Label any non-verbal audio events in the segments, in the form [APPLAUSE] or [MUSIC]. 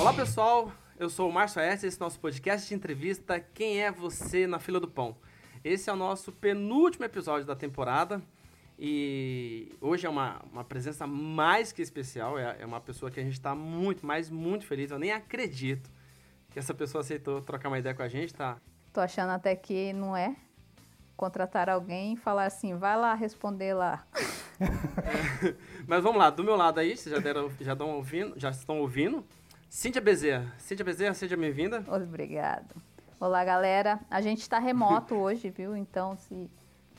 Olá pessoal, eu sou o Márcio S. Esse é o nosso podcast de entrevista Quem é Você na Fila do Pão. Esse é o nosso penúltimo episódio da temporada e hoje é uma, uma presença mais que especial. É, é uma pessoa que a gente está muito, mas muito feliz. Eu nem acredito que essa pessoa aceitou trocar uma ideia com a gente, tá? Tô achando até que não é contratar alguém e falar assim, vai lá responder lá. É, [LAUGHS] mas vamos lá, do meu lado aí, vocês já, deram, já, estão ouvindo, já estão ouvindo. Cíntia Bezerra. Cíntia Bezerra, seja bem-vinda. Obrigado. Olá, galera. A gente está remoto [LAUGHS] hoje, viu? Então, se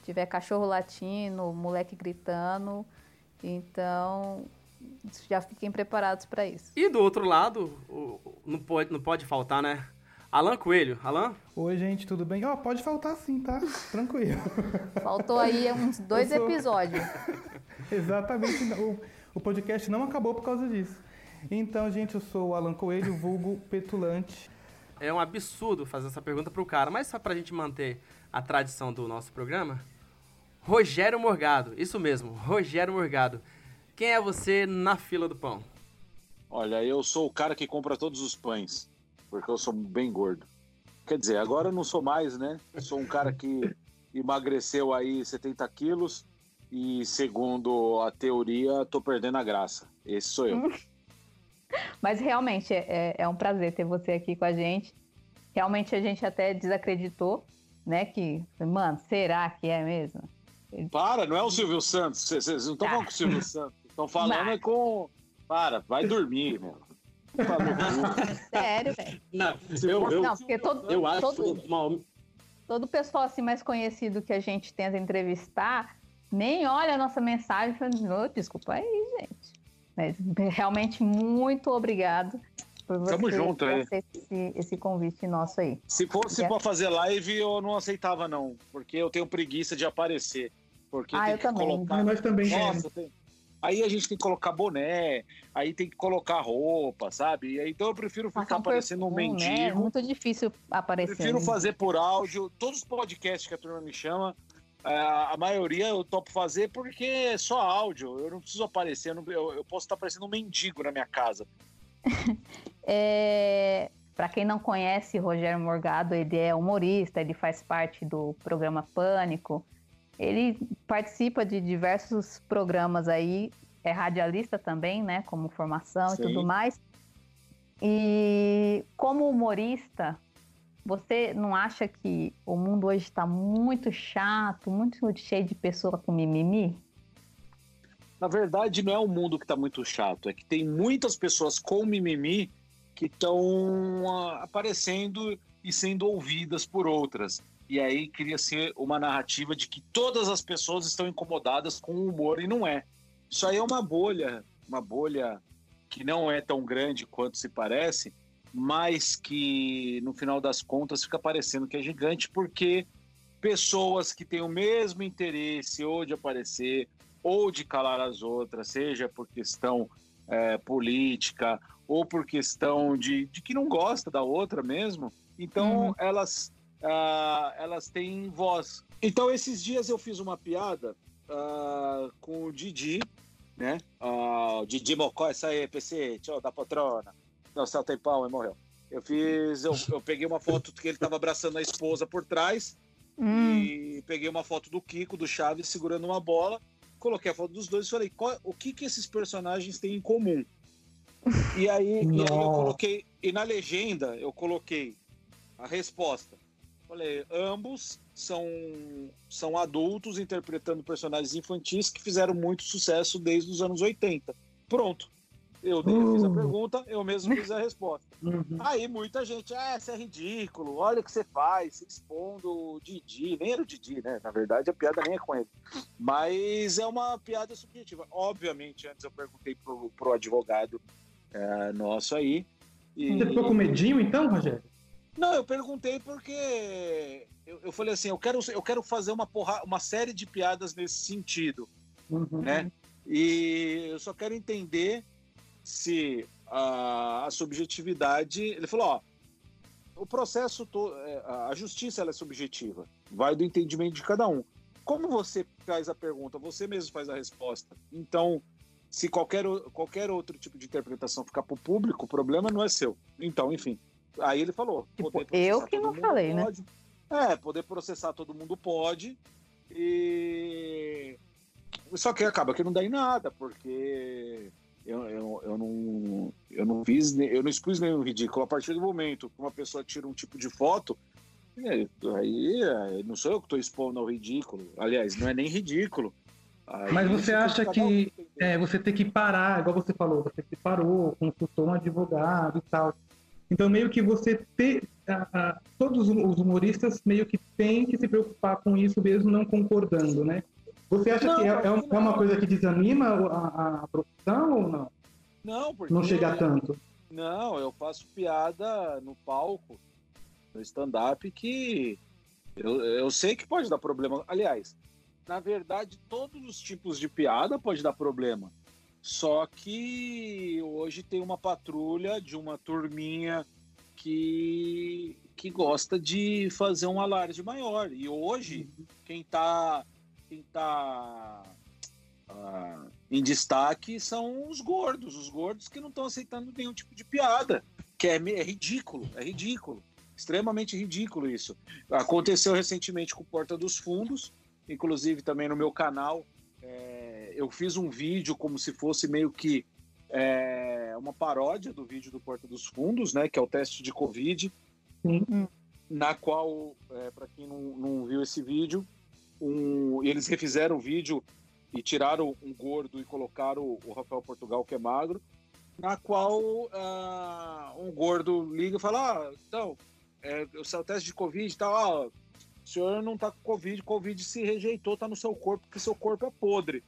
tiver cachorro latindo, moleque gritando, então já fiquem preparados para isso. E do outro lado, não pode, não pode faltar, né? Alan Coelho. Alan? Oi, gente, tudo bem? Ó, oh, pode faltar sim, tá? Tranquilo. [LAUGHS] Faltou aí uns dois sou... episódios. [LAUGHS] Exatamente. O, o podcast não acabou por causa disso. Então, gente, eu sou o Alan Coelho, vulgo petulante. É um absurdo fazer essa pergunta pro cara, mas só pra gente manter a tradição do nosso programa. Rogério Morgado, isso mesmo, Rogério Morgado. Quem é você na fila do pão? Olha, eu sou o cara que compra todos os pães, porque eu sou bem gordo. Quer dizer, agora eu não sou mais, né? Sou um cara que emagreceu aí 70 quilos e, segundo a teoria, tô perdendo a graça. Esse sou eu. [LAUGHS] Mas realmente é, é um prazer ter você aqui com a gente. Realmente a gente até desacreditou, né? Que, mano, será que é mesmo? Para, não é o Silvio Santos. Vocês não estão falando com o Silvio Santos. Estão falando é com. Para, vai dormir, meu. Sério, velho. Não, eu, eu, não, porque todo, eu acho todo, uma... todo pessoal assim mais conhecido que a gente tenta entrevistar nem olha a nossa mensagem e fala, oh, desculpa aí, gente. Mas realmente muito obrigado por você Tamo junto, é. esse, esse convite nosso aí. Se fosse para fazer live, eu não aceitava, não, porque eu tenho preguiça de aparecer. Porque ah, eu também. Colocar... Ah, nós também Nossa, tem... Aí a gente tem que colocar boné, aí tem que colocar roupa, sabe? Então eu prefiro ficar aparecendo um mendigo. Né? É muito difícil aparecer. Prefiro fazer por áudio. Todos os podcasts que a turma me chama, é, a maioria eu topo fazer porque é só áudio. Eu não preciso aparecer, eu posso estar parecendo um mendigo na minha casa. [LAUGHS] é, Para quem não conhece Rogério Morgado, ele é humorista, ele faz parte do programa Pânico. Ele participa de diversos programas aí, é radialista também, né? Como formação Sim. e tudo mais. E como humorista, você não acha que o mundo hoje está muito chato, muito cheio de pessoas com mimimi? Na verdade, não é o mundo que está muito chato, é que tem muitas pessoas com mimimi que estão uh, aparecendo e sendo ouvidas por outras. E aí cria-se uma narrativa de que todas as pessoas estão incomodadas com o humor e não é. Isso aí é uma bolha, uma bolha que não é tão grande quanto se parece, mas que no final das contas fica parecendo que é gigante porque pessoas que têm o mesmo interesse ou de aparecer ou de calar as outras, seja por questão é, política ou por questão de, de que não gosta da outra mesmo, então uhum. elas, uh, elas têm voz. Então esses dias eu fiz uma piada uh, com o Didi, né? Uh, Didi Mocó, essa aí, PC, tchau, da patrona. Não, tem pau e morreu. Eu fiz. Eu, eu peguei uma foto que ele tava abraçando a esposa por trás. Hum. E peguei uma foto do Kiko, do Chaves, segurando uma bola. Coloquei a foto dos dois e falei, qual, o que, que esses personagens têm em comum? E aí, e aí eu coloquei. E na legenda eu coloquei a resposta. Falei, ambos são, são adultos interpretando personagens infantis que fizeram muito sucesso desde os anos 80. Pronto. Eu, uh. fiz a uh. pergunta, eu mesmo fiz a resposta. [LAUGHS] Uhum. Aí muita gente, ah, isso é ridículo, olha o que você faz, expondo o Didi. Nem era o Didi, né? Na verdade, a piada nem é com ele. Mas é uma piada subjetiva. Obviamente, antes eu perguntei pro, pro advogado é, nosso aí. E... Você ficou com medinho então, Rogério? Não, eu perguntei porque eu, eu falei assim, eu quero, eu quero fazer uma, porra, uma série de piadas nesse sentido, uhum. né? E eu só quero entender se a, a subjetividade. Ele falou: ó, o processo, é, a justiça é subjetiva, vai do entendimento de cada um. Como você faz a pergunta, você mesmo faz a resposta. Então, se qualquer, qualquer outro tipo de interpretação ficar para o público, o problema não é seu. Então, enfim. Aí ele falou: tipo, eu que não falei, né? pode. né? É, poder processar todo mundo pode. E. Só que acaba que não dá em nada, porque eu, eu, eu, não, eu não fiz, eu não expus nenhum ridículo. A partir do momento que uma pessoa tira um tipo de foto, aí não sou eu que estou expondo ao ridículo. Aliás, não é nem ridículo. Aí Mas você acha que é, você tem que parar, igual você falou, você se parou, consultou um advogado e tal. Então, meio que você tem. todos os humoristas meio que têm que se preocupar com isso mesmo não concordando, né? Você acha não, que é, é, é, uma coisa que desanima a, a, profissão ou não? Não, porque. Não chega tanto. Não, eu faço piada no palco, no stand-up, que eu, eu sei que pode dar problema. Aliás, na verdade, todos os tipos de piada pode dar problema. Só que hoje tem uma patrulha de uma turminha que, que gosta de fazer um alarde maior. E hoje, uhum. quem está quem está ah, em destaque são os gordos, os gordos que não estão aceitando nenhum tipo de piada, que é, é, ridículo, é ridículo, extremamente ridículo isso. Aconteceu recentemente com Porta dos Fundos, inclusive também no meu canal, é, eu fiz um vídeo como se fosse meio que é, uma paródia do vídeo do Porta dos Fundos, né, que é o teste de Covid, Sim. na qual, é, para quem não, não viu esse vídeo, um, eles refizeram o vídeo e tiraram um gordo e colocaram o Rafael Portugal, que é magro, na qual uh, um gordo liga e fala: ah, então, é, o seu teste de Covid e tal, ah, o senhor não tá com Covid, Covid se rejeitou, tá no seu corpo, porque seu corpo é podre.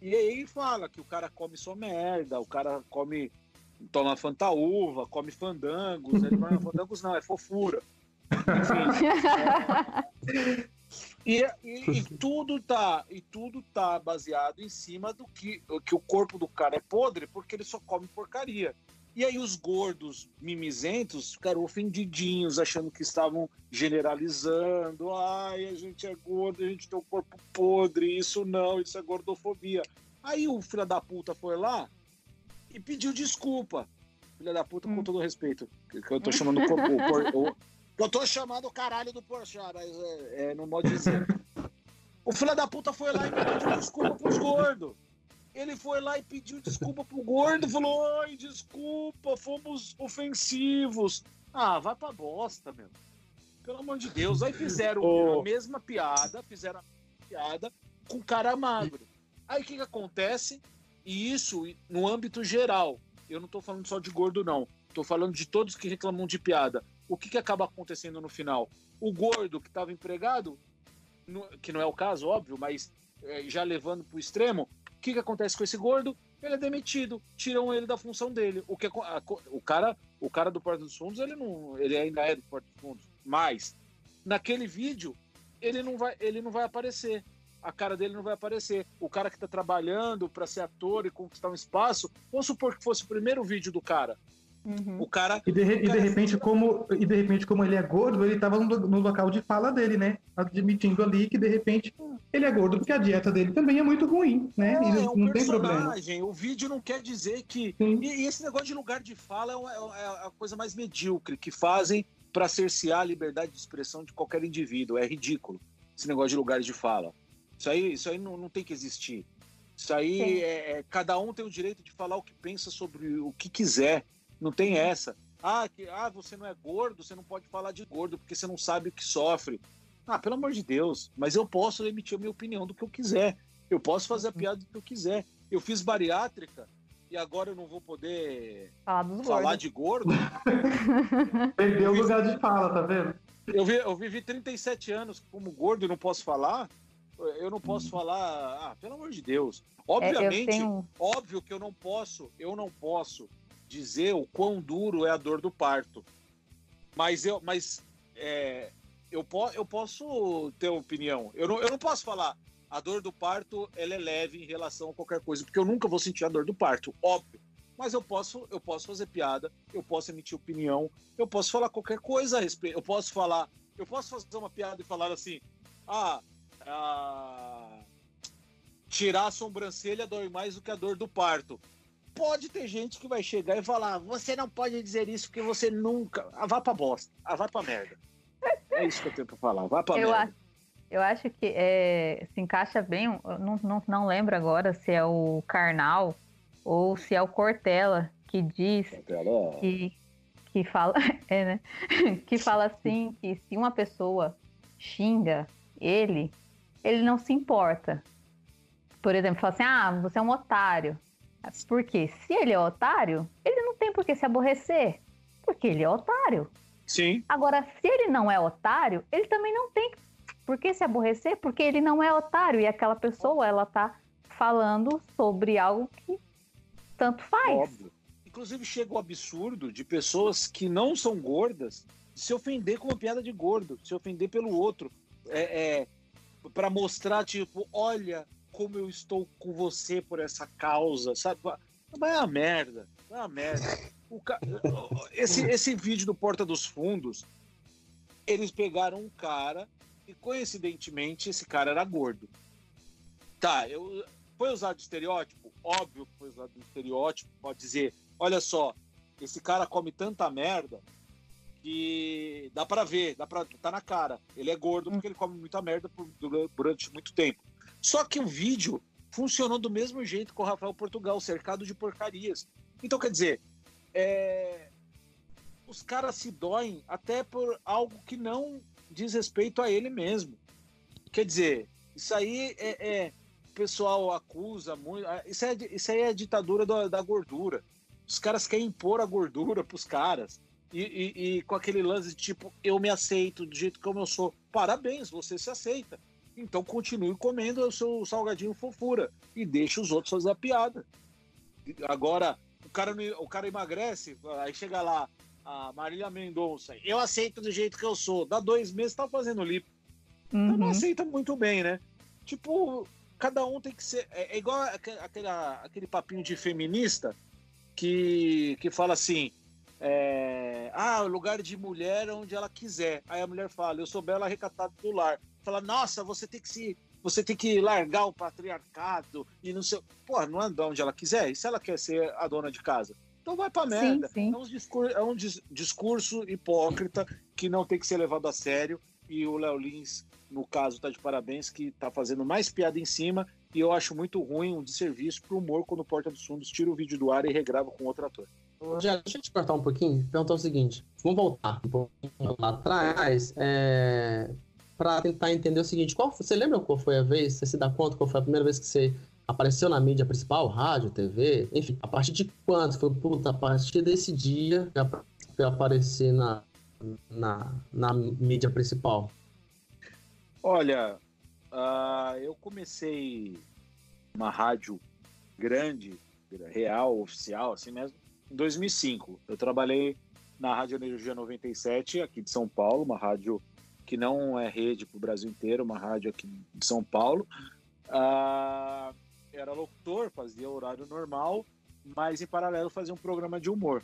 E aí fala que o cara come só merda, o cara come, toma fantaúva, come fandangos, ele fala, [LAUGHS] fandangos não, é fofura. Enfim, é, [LAUGHS] e, e, e, tudo tá e tudo tá baseado em cima do que, que o corpo do cara é podre porque ele só come porcaria. E aí os gordos mimizentos ficaram ofendidinhos, achando que estavam generalizando. Ai, a gente é gordo, a gente tem o um corpo podre, isso não, isso é gordofobia. Aí o filho da puta foi lá e pediu desculpa. Filha da puta, hum. com todo respeito, que eu tô [LAUGHS] chamando o, o, eu tô chamando o caralho do Porchat, mas é, é, não pode dizer. [LAUGHS] O filho da puta foi lá e pediu desculpa pros gordos. Ele foi lá e pediu desculpa pro gordo, falou: Oi, desculpa, fomos ofensivos. Ah, vai pra bosta, meu. Pelo amor de Deus. Aí fizeram [LAUGHS] oh. a mesma piada, fizeram a piada com cara magro. Aí o que, que acontece? E isso no âmbito geral. Eu não tô falando só de gordo, não. Tô falando de todos que reclamam de piada o que, que acaba acontecendo no final? O gordo que estava empregado, no, que não é o caso, óbvio, mas é, já levando para o extremo, o que, que acontece com esse gordo? Ele é demitido, tiram ele da função dele. O, que, a, o, cara, o cara do Porta dos Fundos, ele, não, ele ainda é do Porta dos Fundos, mas naquele vídeo ele não vai, ele não vai aparecer. A cara dele não vai aparecer. O cara que está trabalhando para ser ator e conquistar um espaço, vamos supor que fosse o primeiro vídeo do cara. Uhum. O cara. E de, e de repente, como, e de repente, como ele é gordo, ele estava no, no, local de fala dele, né? Admitindo ali que de repente ele é gordo porque a dieta dele também é muito ruim, né? É, não, é um não tem problema. O vídeo não quer dizer que. E, e, esse negócio de lugar de fala é, uma, é, é a coisa mais medíocre que fazem para cercear a liberdade de expressão de qualquer indivíduo. É ridículo esse negócio de lugar de fala. Isso aí, isso aí não, não tem que existir. Isso aí é, é, cada um tem o direito de falar o que pensa sobre o que quiser. Não tem essa. Ah, que, ah, você não é gordo, você não pode falar de gordo porque você não sabe o que sofre. Ah, pelo amor de Deus, mas eu posso emitir a minha opinião do que eu quiser. Eu posso fazer a piada do que eu quiser. Eu fiz bariátrica e agora eu não vou poder falar, falar de gordo. [LAUGHS] Perdeu o lugar de fala, tá vendo? Eu, vi, eu vivi 37 anos como gordo e não posso falar. Eu não posso hum. falar. Ah, pelo amor de Deus. Obviamente, é, tenho... óbvio que eu não posso, eu não posso dizer o quão duro é a dor do parto. Mas eu, mas é, eu, po, eu posso ter opinião. Eu não, eu não posso falar. a dor do parto ela é leve em relação a qualquer coisa, porque eu nunca vou sentir a dor do parto, óbvio. Mas eu posso, eu posso fazer piada, eu posso emitir opinião, eu posso falar qualquer coisa a respeito. Eu posso falar, eu posso fazer uma piada e falar assim: ah, ah tirar a sobrancelha dói mais do que a dor do parto. Pode ter gente que vai chegar e falar: você não pode dizer isso porque você nunca. Ah, vá pra bosta, ah, vá pra merda. É isso que eu tenho pra falar, vá pra eu merda. Acho, eu acho que é, se encaixa bem, não, não, não lembro agora se é o Karnal ou se é o Cortella que diz Cortella. Que, que fala, [LAUGHS] é, né? que fala assim que se uma pessoa xinga ele, ele não se importa por exemplo, falar assim: ah, você é um otário. Porque se ele é otário, ele não tem por que se aborrecer. Porque ele é otário. Sim. Agora, se ele não é otário, ele também não tem por que se aborrecer, porque ele não é otário. E aquela pessoa, ela tá falando sobre algo que tanto faz. Óbvio. Inclusive, chega o absurdo de pessoas que não são gordas se ofender com uma piada de gordo, se ofender pelo outro. É, é para mostrar, tipo, olha, como eu estou com você por essa causa, sabe? Vai a merda, vai a merda. Ca... Esse, esse vídeo do Porta dos Fundos, eles pegaram um cara e coincidentemente esse cara era gordo. Tá, eu foi usado estereótipo? Óbvio que foi usado estereótipo, pode dizer, olha só, esse cara come tanta merda que dá para ver, dá para tá na cara. Ele é gordo porque ele come muita merda por, durante muito tempo. Só que o vídeo funcionou do mesmo jeito com o Rafael Portugal, cercado de porcarias. Então, quer dizer, é... os caras se doem até por algo que não diz respeito a ele mesmo. Quer dizer, isso aí é, é... o pessoal acusa muito. Isso, é, isso aí é a ditadura da, da gordura. Os caras querem impor a gordura pros caras. E, e, e, com aquele lance de tipo, eu me aceito do jeito como eu sou. Parabéns, você se aceita. Então continue comendo o seu salgadinho fofura e deixe os outros fazer a piada. Agora, o cara, o cara emagrece, aí chega lá, a Marília Mendonça, eu aceito do jeito que eu sou. Dá dois meses, tá fazendo lipo. Uhum. Então não aceita muito bem, né? Tipo, cada um tem que ser. É, é igual aquele, aquele papinho de feminista que, que fala assim: é, ah, lugar de mulher onde ela quiser. Aí a mulher fala: eu sou bela recatada do lar fala, nossa, você tem que se. Você tem que largar o patriarcado e não sei. Porra, não anda onde ela quiser. E se ela quer ser a dona de casa? Então vai pra merda. Sim, sim. É um, discurso, é um discurso hipócrita que não tem que ser levado a sério. E o Léo Lins, no caso, tá de parabéns, que tá fazendo mais piada em cima. E eu acho muito ruim um desserviço pro humor quando o Porta dos Fundos tira o vídeo do ar e regrava com outro ator. Já, deixa eu te cortar um pouquinho, perguntar o seguinte. Vamos voltar um pouquinho lá atrás. É para tentar entender o seguinte: qual, você lembra qual foi a vez? Você se dá conta qual foi a primeira vez que você apareceu na mídia principal, rádio, TV, enfim, a partir de quando? Foi, puta, a partir desse dia que aparecer na, na, na mídia principal? Olha, uh, eu comecei uma rádio grande, real, oficial, assim mesmo, em 2005. Eu trabalhei na Rádio Energia 97, aqui de São Paulo, uma rádio que não é rede para o Brasil inteiro, uma rádio aqui de São Paulo. Ah, era locutor, fazia horário normal, mas em paralelo fazia um programa de humor.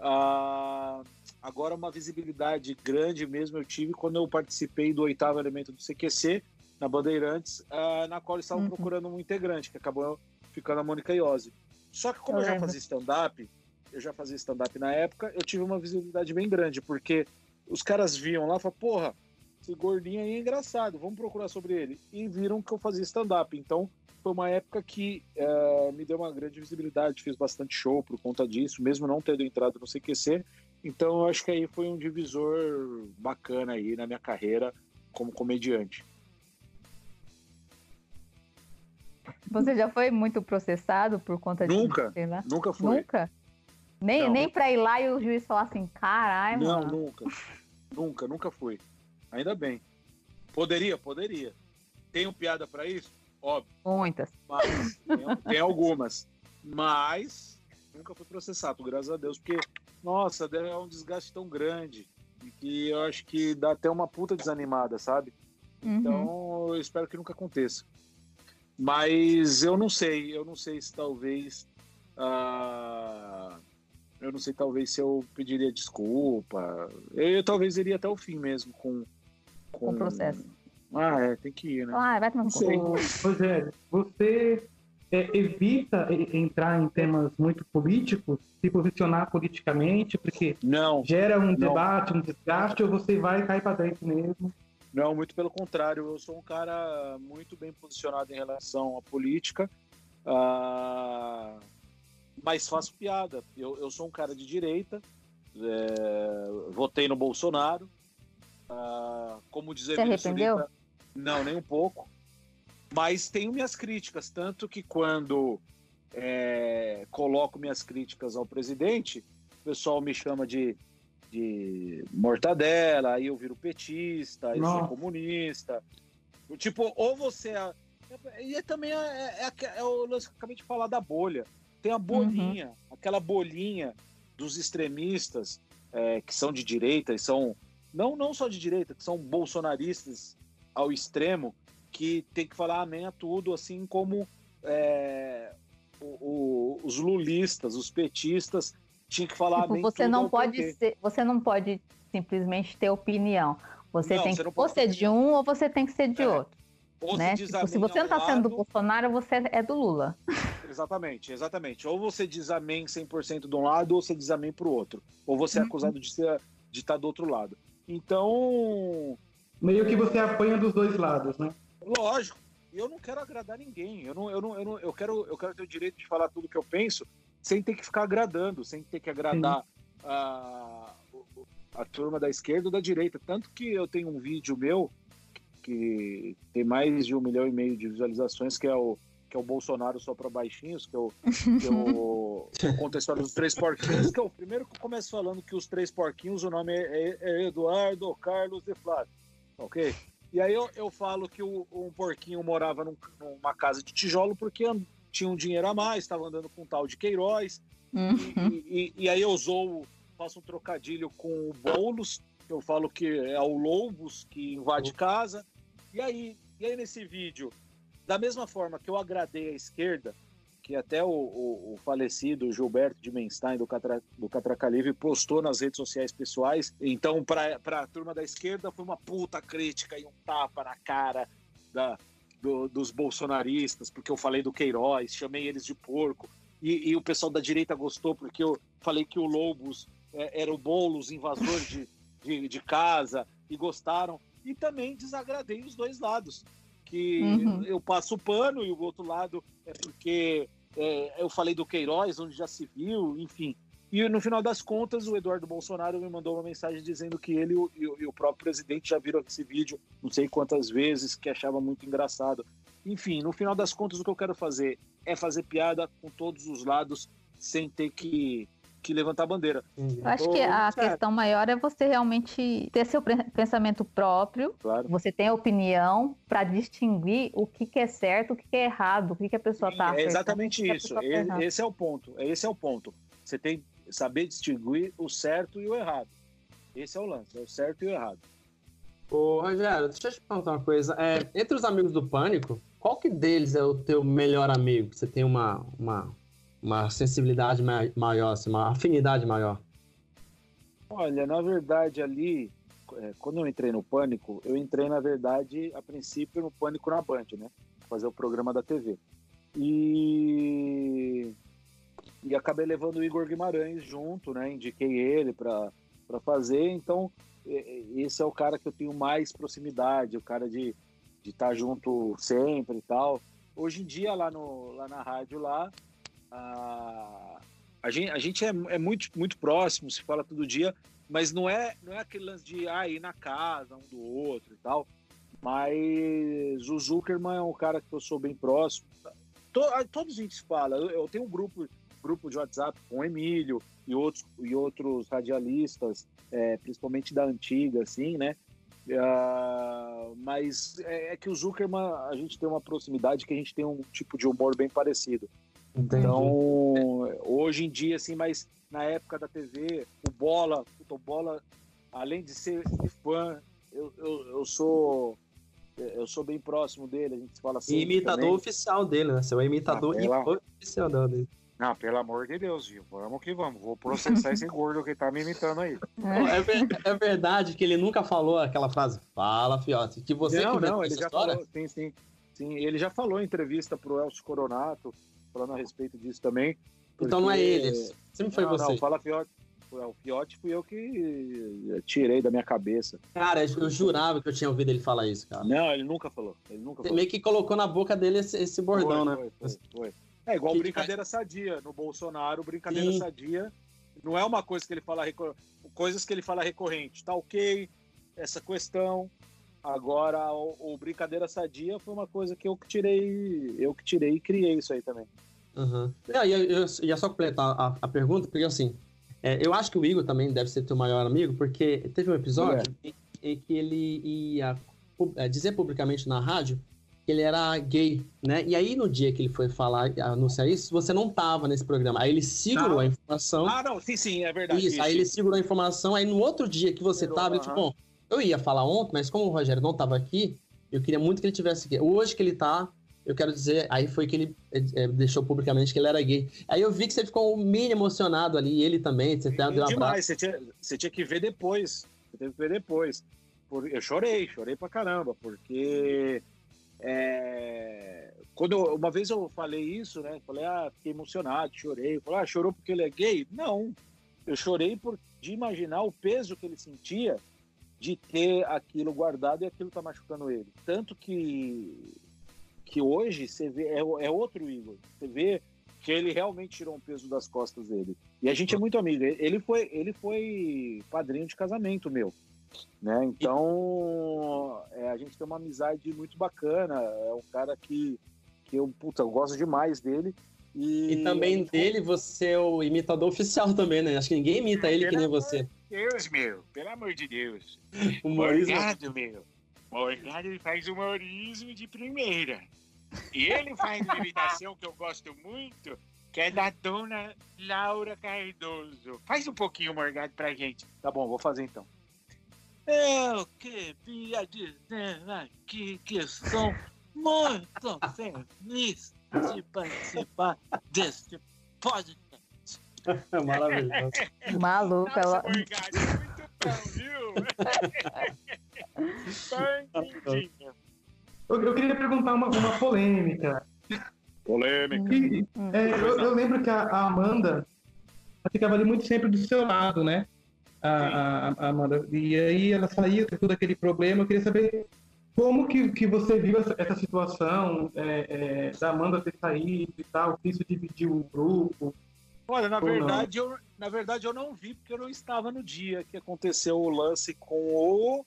Ah, agora, uma visibilidade grande mesmo eu tive quando eu participei do oitavo elemento do CQC, na Bandeirantes, ah, na qual eles estavam uhum. procurando um integrante, que acabou ficando a Mônica Iose. Só que como eu, eu já fazia stand-up, eu já fazia stand-up na época, eu tive uma visibilidade bem grande, porque os caras viam lá e falavam, porra, esse gordinho aí é engraçado, vamos procurar sobre ele. E viram que eu fazia stand-up. Então, foi uma época que é, me deu uma grande visibilidade, fiz bastante show por conta disso, mesmo não tendo entrado no CQC. Então, eu acho que aí foi um divisor bacana aí na minha carreira como comediante. Você já foi muito processado por conta disso? Nunca, nunca foi. Nunca? Nem, nem pra ir lá e o juiz falar assim, caralho, mano. Não, nunca. [LAUGHS] nunca, nunca fui. Ainda bem. Poderia, poderia. Tenho piada para isso? Óbvio. Muitas. Mas, tem, tem, algumas. Mas nunca fui processado, graças a Deus, porque, nossa, é um desgaste tão grande que eu acho que dá até uma puta desanimada, sabe? Uhum. Então, eu espero que nunca aconteça. Mas eu não sei, eu não sei se talvez. Uh, eu não sei, talvez se eu pediria desculpa. Eu, eu talvez iria até o fim mesmo com. Com o processo. Ah, é, tem que ir, né? Ah, vai tomar Rogério, você é, evita entrar em temas muito políticos, se posicionar politicamente, porque não, gera um não. debate, um desgaste, ou você vai cair para dentro mesmo? Não, muito pelo contrário. Eu sou um cara muito bem posicionado em relação à política, uh, mas faço piada. Eu, eu, sou um cara de direita, é, votei no Bolsonaro. Uh, como dizer, Você arrependeu? Não, nem um pouco. Mas tenho minhas críticas, tanto que quando é, coloco minhas críticas ao presidente, o pessoal me chama de, de mortadela, aí eu viro petista, aí eu sou comunista. Tipo, ou você. É, e é, também é, é, é, o lance que eu acabei de falar da bolha. Tem a bolinha, uhum. aquela bolinha dos extremistas é, que são de direita e são. Não, não só de direita, que são bolsonaristas ao extremo, que tem que falar amém a tudo, assim como é, o, o, os lulistas, os petistas tinham que falar tipo, amém você não pode ser, Você não pode simplesmente ter opinião. Você não, tem que ou ser de um ou você tem que ser de é. outro. Ou né? Se, tipo, se você não está sendo do Bolsonaro, você é do Lula. Exatamente, exatamente. Ou você diz amém 100% de um lado, ou você diz amém para o outro. Ou você é uhum. acusado de, ser, de estar do outro lado. Então. Meio que você apanha dos dois lados, né? Lógico. Eu não quero agradar ninguém. Eu não, eu não, eu não, eu quero, eu quero ter o direito de falar tudo que eu penso, sem ter que ficar agradando, sem ter que agradar a, a turma da esquerda ou da direita. Tanto que eu tenho um vídeo meu que tem mais de um milhão e meio de visualizações, que é o que é o Bolsonaro só para baixinhos, que eu, que eu, eu conto a história dos três porquinhos, que é o primeiro que eu começo falando que os três porquinhos, o nome é, é, é Eduardo, Carlos e Flávio, ok? E aí eu, eu falo que o, um porquinho morava num, numa casa de tijolo porque tinha um dinheiro a mais, estava andando com um tal de Queiroz. Uhum. E, e, e, aí eu usou, faço um trocadilho com o Boulos, eu falo que é o Lobos que invade uhum. casa. E aí, e aí nesse vídeo, da mesma forma que eu agradei a esquerda, que até o, o, o, falecido Gilberto de Menstein, do, Catra, do Catraca Livre, postou nas redes sociais pessoais. Então, para a turma da esquerda, foi uma puta crítica e um tapa na cara da, do, dos bolsonaristas, porque eu falei do Queiroz, chamei eles de porco. E, e o pessoal da direita gostou, porque eu falei que o Lobos é, era o Boulos, invasor de, de, de casa, e gostaram. E também desagradei os dois lados que uhum. eu passo o pano e o outro lado é porque é, eu falei do Queiroz, onde já se viu, enfim. E no final das contas, o Eduardo Bolsonaro me mandou uma mensagem dizendo que ele e o, e o próprio presidente já viram esse vídeo não sei quantas vezes, que achava muito engraçado. Enfim, no final das contas, o que eu quero fazer é fazer piada com todos os lados sem ter que que levantar a bandeira. Eu acho que a questão maior é você realmente ter seu pensamento próprio, claro. você tem opinião para distinguir o que, que, é certo, o que, que é errado, o que, que a pessoa está É exatamente isso. Tá esse é o ponto. Esse é o ponto. Você tem que saber distinguir o certo e o errado. Esse é o lance, é o certo e o errado. Ô, Rogério, deixa eu te perguntar uma coisa. É, entre os amigos do Pânico, qual que deles é o teu melhor amigo? Você tem uma, uma uma sensibilidade maior, assim, uma afinidade maior? Olha, na verdade ali, é, quando eu entrei no Pânico, eu entrei na verdade a princípio no Pânico na Band, né? Fazer o programa da TV. E e acabei levando o Igor Guimarães junto, né? Indiquei ele para fazer. Então esse é o cara que eu tenho mais proximidade, o cara de de estar tá junto sempre e tal. Hoje em dia lá no lá na rádio lá a, a gente, a gente é, é, muito, muito próximo, se fala todo dia, mas não é, não é aquele lance de ah, ir na casa um do outro e tal. Mas o Zuckerman é um cara que eu sou bem próximo. Todos a gente fala. Eu, eu tenho um grupo, grupo de WhatsApp com o Emílio e outros, e outros radialistas, é, principalmente da antiga, assim, né? Uh, mas é, é, que o Zuckerman a gente tem uma proximidade que a gente tem um tipo de humor bem parecido. Entendi. Então, hoje em dia, assim, mas na época da TV, o Bola, o Bola, além de ser fã, eu, eu, eu sou eu sou bem próximo dele, a gente fala assim. imitador também. oficial dele, né? Você é o imitador ah, pela... oficial dele. Não, pelo amor de Deus, viu? Vamos que vamos. Vou processar esse gordo que tá me imitando aí. É, é, verdade que ele nunca falou aquela frase, fala, fiote, que você não, que não, ele já história? falou, sim, sim. Sim, ele já falou em entrevista pro Elcio Coronato, falando a respeito disso também. Porque... Então não é ele, sempre foi não, você. Não, fala Fiote. O Fiote fui eu que tirei da minha cabeça. Cara, eu jurava que eu tinha ouvido ele falar isso, cara. Não, ele nunca falou. Ele nunca falou. meio que colocou na boca dele esse, esse bordão, foi, né? Foi, foi. É igual que brincadeira sadia. No Bolsonaro, brincadeira Sim. sadia não é uma coisa que ele fala coisas que ele fala recorrente. Tá ok, essa questão. Agora, o, o brincadeira sadia foi uma coisa que eu que tirei, eu que tirei e criei isso aí também. Uhum. É, eu, eu, ia só completar a, a pergunta, porque assim, é, eu acho que o Igor também deve ser teu maior amigo, porque teve um episódio é. em, em, que ele ia é, dizer publicamente na rádio que ele era gay, né? E aí no dia que ele foi falar, anunciar isso, você não tava nesse programa. Aí ele segurou a informação. Ah, não, sim, sim, é verdade. Isso, isso. aí ele segurou a informação, aí no outro dia que você Segurou, tava, ele falou, bom, eu ia falar ontem, mas como o Rogério não tava aqui, eu queria muito que ele tivesse aqui. Hoje que ele tá, eu quero dizer, aí foi que ele é, deixou publicamente que ele era gay. Aí eu vi que você ficou meio emocionado ali, ele também, você deu um Demais, você tinha, você tinha que ver depois, você teve que ver depois. Eu chorei, chorei pra caramba, porque é, quando eu, uma vez eu falei isso, né? Falei, ah, fiquei emocionado, chorei. Falei, ah, chorou porque ele é gay? Não, eu chorei por de imaginar o peso que ele sentia de ter aquilo guardado e aquilo tá machucando ele. Tanto que que hoje você vê é, é outro Igor. Você vê que ele realmente tirou um peso das costas dele. E a gente é muito amigo. Ele foi ele foi padrinho de casamento meu. Né? Então, é, a gente tem uma amizade muito bacana. É um cara que, que eu, puta, eu gosto demais dele. E, e também dele, você é o imitador oficial também, né? Acho que ninguém imita ele que nem você. Deus, meu, pelo amor de Deus. [LAUGHS] Humorismo. Morgado, meu. Morgado ele faz humorismo de primeira. E ele faz uma [LAUGHS] imitação que eu gosto muito, que é da dona Laura Cardoso. Faz um pouquinho, Morgado, pra gente. Tá bom, vou fazer então. Eu queria dizer aqui que sou muito [LAUGHS] feliz de participar deste podcast. [LAUGHS] Maravilhoso. Maluco, ela. Muito bom, viu? [LAUGHS] eu, eu queria perguntar uma, uma polêmica. Polêmica. E, é, eu, eu, lembro que a, a Amanda ficava ali muito sempre do seu lado, né? a, a, a Amanda. E aí ela saiu, com todo aquele problema. Eu queria saber como que, que você viu essa, essa situação é, é, da Amanda ter saído e tal, que isso dividiu o grupo. Olha, na verdade, eu, na verdade eu não vi, porque eu não estava no dia que aconteceu o lance com o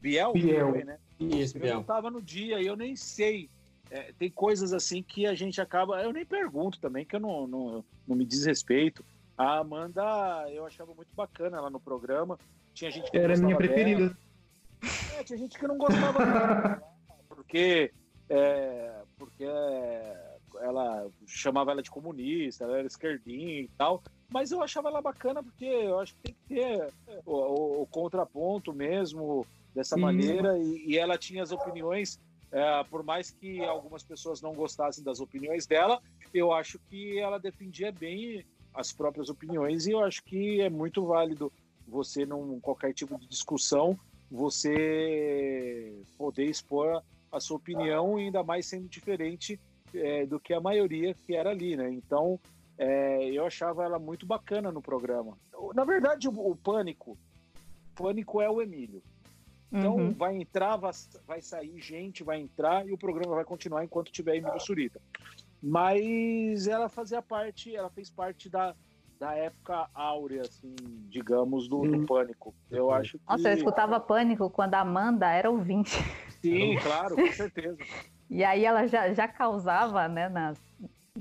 Biel. Biel. né? Isso, eu Biel. não estava no dia e eu nem sei. É, tem coisas assim que a gente acaba. Eu nem pergunto também, que eu não, não, não me diz respeito. A Amanda, eu achava muito bacana ela no programa. Tinha gente que Era minha preferida. É, tinha gente que não gostava dela, [LAUGHS] porque, é, porque ela chamava ela de comunista, ela era esquerdinha e tal. Mas eu achava ela bacana porque eu acho que tem que ter o, o, o contraponto mesmo dessa Sim. maneira. E, e, ela tinha as opiniões, é, por mais que algumas pessoas não gostassem das opiniões dela, eu acho que ela defendia bem as próprias opiniões e eu acho que é muito válido você, num qualquer tipo de discussão, você poder expor a sua opinião, ainda mais sendo diferente é, do que a maioria que era ali, né? Então, é, eu achava ela muito bacana no programa. Na verdade, o, o Pânico, Pânico é o Emílio. Então, uhum. vai entrar, vai, vai sair gente, vai entrar e o programa vai continuar enquanto tiver Emílio Surita. Mas ela fazia parte, ela fez parte da, da época áurea, assim, digamos, do, do Pânico. Eu acho que... Nossa, eu escutava Pânico quando a Amanda era ouvinte. Sim, claro, com certeza. E aí ela já, já causava, né, nas,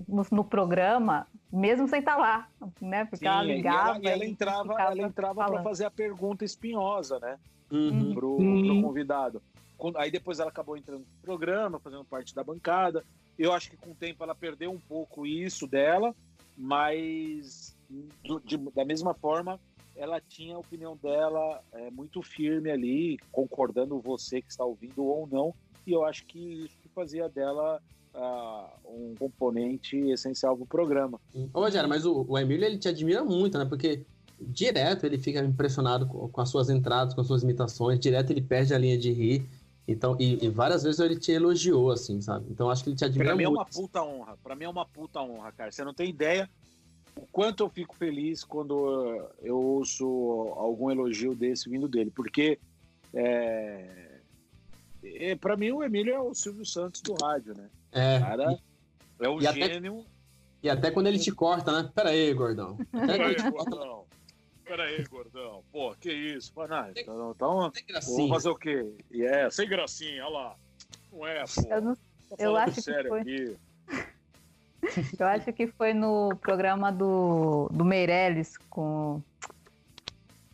no, no, programa, mesmo sem estar lá, né? Porque Sim, ela ligava. E ela, e ela entrava, ela entrava para fazer a pergunta espinhosa, né? Uhum. Pro, pro convidado. Aí depois ela acabou entrando no programa, fazendo parte da bancada. Eu acho que com o tempo ela perdeu um pouco isso dela, mas do, de, da mesma forma ela tinha a opinião dela é, muito firme ali, concordando você que está ouvindo ou não, e eu acho que isso fazia dela uh, um componente essencial do programa. Ô, Rogério, mas o, o Emílio ele te admira muito, né? Porque direto ele fica impressionado com, com, as suas entradas, com as suas imitações, direto ele perde a linha de rir. Então, e, e, várias vezes ele te elogiou, assim, sabe? Então acho que ele te admira muito. Pra mim é uma puta honra. Pra mim é uma puta honra, cara. Você não tem ideia o quanto eu fico feliz quando eu ouço algum elogio desse vindo dele. Porque, é, é para mim, o Emílio é o Silvio Santos do rádio, né? É. cara é o e gênio. Até, e até quando ele te corta, né? Pera aí, gordão. Pera aí, gordão. Pera aí, gordão. Pô, que isso? Não, então, então vamos fazer o quê? E é, sem gracinha, olha lá. Não é, pô. Eu, não, tá eu acho que foi... Aqui. Eu acho que foi no programa do, do Meirelles com.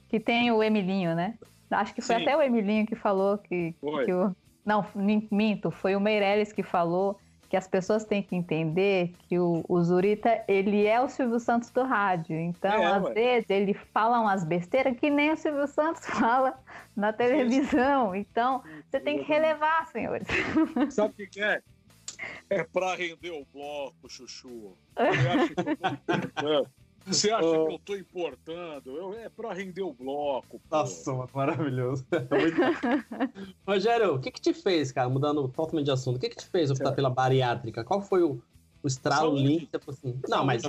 Que tem o Emilinho, né? Acho que foi Sim. até o Emilinho que falou que, que o. Não, minto, foi o Meirelles que falou que as pessoas têm que entender que o, o Zurita, ele é o Silvio Santos do rádio. Então, é, às ué. vezes, ele fala umas besteiras que nem o Silvio Santos [LAUGHS] fala na televisão. Então, você tem que relevar, senhores. [LAUGHS] Sabe o que é? É pra render o bloco, Chuchu. Você acha que eu Você acha que eu tô importando? Eu, é pra render o bloco. Pô. Nossa, maravilhoso. [LAUGHS] Rogério, o que que te fez, cara, mudando totalmente de assunto, o que que te fez optar certo. pela bariátrica? Qual foi o, o estralo, link? Tipo assim? Não, mas,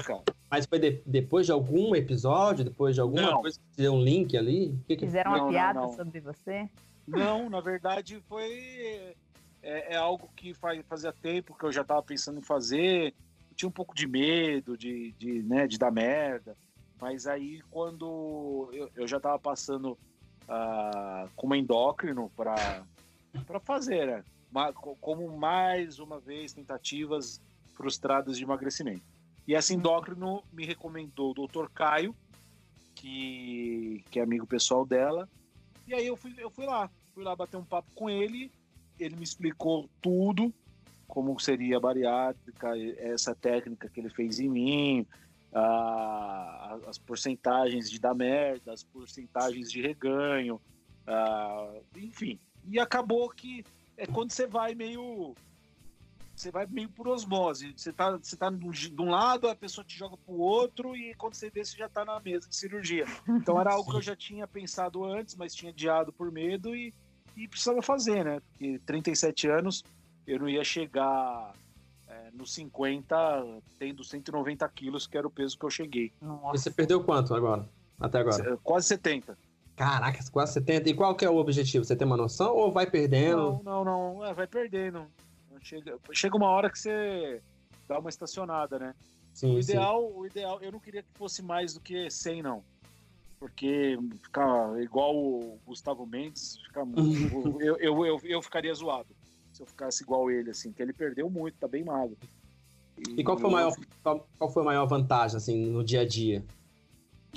mas foi de, depois de algum episódio, depois de alguma não. coisa que deu um link ali? Que que... Fizeram uma piada não, não. sobre você? Não, na verdade foi é, é algo que faz, fazia tempo que eu já estava pensando em fazer. Tinha um pouco de medo de, de, né, de dar merda. Mas aí, quando eu, eu já estava passando uh, como endócrino para fazer, né? como mais uma vez tentativas frustradas de emagrecimento. E essa endócrino me recomendou o Dr. Caio, que, que é amigo pessoal dela. E aí eu fui, eu fui lá, fui lá bater um papo com ele ele me explicou tudo, como seria a bariátrica, essa técnica que ele fez em mim, a, as porcentagens de dar merda, as porcentagens de reganho, a, enfim. E acabou que é quando você vai meio. Você vai meio por osmose. Você tá, você tá de um lado, a pessoa te joga pro outro, e quando você vê, você já tá na mesa de cirurgia. Então era algo que eu já tinha pensado antes, mas tinha adiado por medo e e precisava fazer, né? Porque 37 anos eu não ia chegar é, nos 50 tendo 190 quilos, que era o peso que eu cheguei. Nossa. E você perdeu quanto agora? Até agora? Quase 70. Caraca, quase 70. E qual que é o objetivo? Você tem uma noção ou vai perdendo? Não, não, não. É, vai perdendo. Chega, chega uma hora que você dá uma estacionada, né? Sim, o ideal, sim. o ideal, eu não queria que fosse mais do que 100, não porque ficar igual o Gustavo Mendes, fica, [LAUGHS] eu, eu, eu, eu, ficaria zoado se eu ficasse igual ele, assim, que ele perdeu muito, tá bem magro. E, e qual, foi a maior, qual, qual, foi a maior vantagem, assim, no dia a dia?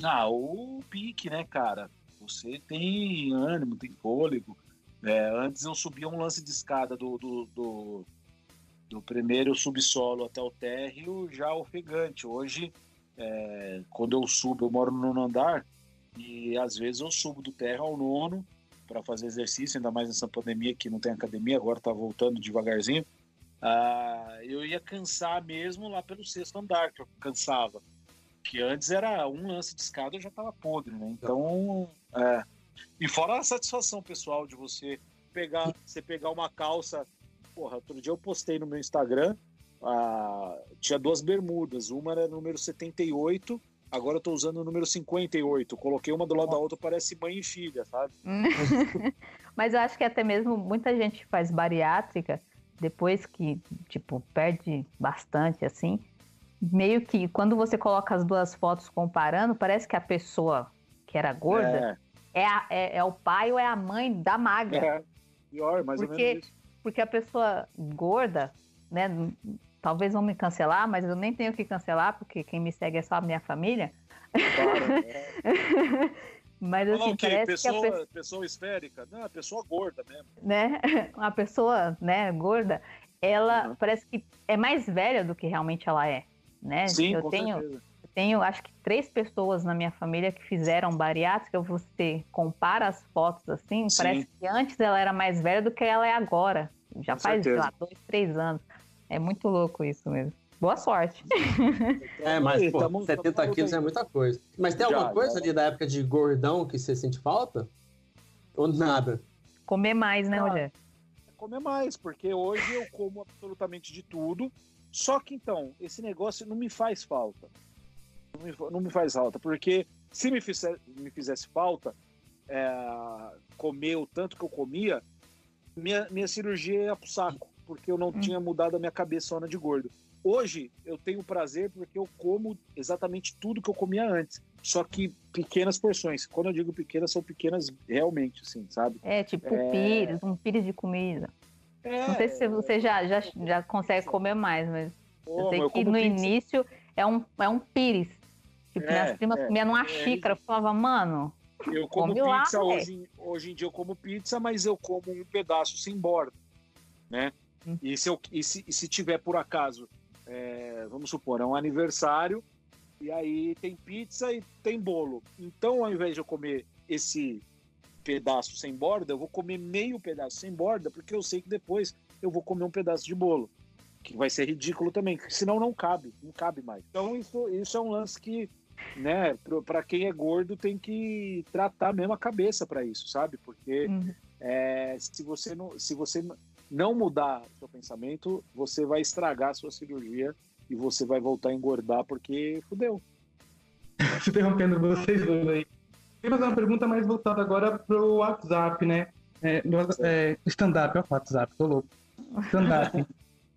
Ah, o pique, né, cara? Você tem ânimo, tem fôlego. É, antes eu subia um lance de escada do, do, do, do primeiro subsolo até o térreo já ofegante. Hoje, é, quando eu subo, eu moro no nono andar, e às vezes eu subo do terra ao nono para fazer exercício, ainda mais nessa pandemia que não tem academia, agora está voltando devagarzinho. Ah, eu ia cansar mesmo lá pelo sexto andar, que eu cansava. Que antes era um lance de escada, eu já estava podre, né? Então, é. E fora a satisfação pessoal de você pegar, você pegar uma calça. Porra, outro dia eu postei no meu Instagram, ah, tinha duas bermudas, uma era número 78 Agora eu tô usando o número 58. Coloquei uma do lado da outra, parece mãe e filha, sabe? [LAUGHS] Mas eu acho que até mesmo muita gente faz bariátrica depois que, tipo, perde bastante, assim. Meio que quando você coloca as duas fotos comparando, parece que a pessoa que era gorda é, é, a, é, é o pai ou é a mãe da magra. É, pior, mais porque, ou menos isso. Porque a pessoa gorda, né, Talvez vão me cancelar, mas eu nem tenho que cancelar, porque quem me segue é só a minha família. Claro, [LAUGHS] é. mas assim, parece pessoa, que a pessoa... pessoa esférica, não, a pessoa gorda mesmo. Né? [LAUGHS] Uma pessoa, né, gorda, ela uhum. parece que é mais velha do que realmente ela é, né? Sim, eu com tenho, certeza. eu tenho, acho que três pessoas na minha família que fizeram bariátrica. Você compara as fotos assim, Sim. parece que antes ela era mais velha do que ela é agora. Já Com faz, sei lá, dois, três anos. É muito louco isso mesmo. Boa sorte. [LAUGHS] É, mas pô, tamo, 70 tamo quilos é muita coisa. Mas tem alguma já, coisa já. ali da época de gordão que você sente falta? Ou nada? Comer mais, né, ah, Rogério? Comer mais, porque hoje eu como absolutamente de tudo. Só que então, esse negócio não me faz falta. Não me, não me faz falta, porque se me, fizer, me fizesse falta é, comer o tanto que eu comia, minha, minha cirurgia ia pro saco, porque eu não hum. tinha mudado a minha cabeçona de gordo. Hoje eu tenho prazer porque eu como exatamente tudo que eu comia antes, só que pequenas porções. Quando eu digo pequenas, são pequenas realmente, assim, sabe? É, tipo é... pires, um pires de comida. É... Não sei se você já, já, já consegue comer mais, mas Pô, eu sei eu que no pizza. início é um, é um pires. Tipo, é, minhas primas é, comiam numa é, xícara, eu falava, mano. Eu como pizza lá, hoje, hoje em dia eu como pizza, mas eu como um pedaço sem borda, né? Hum. E, se eu, e, se, e se tiver por acaso é, vamos supor, é um aniversário, e aí tem pizza e tem bolo. Então, ao invés de eu comer esse pedaço sem borda, eu vou comer meio pedaço sem borda, porque eu sei que depois eu vou comer um pedaço de bolo, que vai ser ridículo também, senão não cabe, não cabe mais. Então, isso, isso é um lance que, né, para quem é gordo tem que tratar mesmo a cabeça para isso, sabe? Porque uhum. é, se você não, se você não mudar seu pensamento, você vai estragar a sua cirurgia e você vai voltar a engordar porque fudeu. [LAUGHS] Interrompendo vocês dois aí. Queria fazer uma pergunta mais voltada agora pro WhatsApp, né? É, é, stand-up, ó, WhatsApp, tô louco. Stand-up.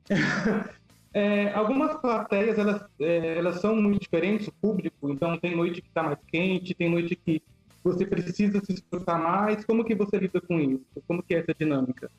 [LAUGHS] é, algumas plateias, elas, é, elas são muito diferentes, o público, então tem noite que tá mais quente, tem noite que você precisa se esforçar mais. Como que você lida com isso? Como que é essa dinâmica?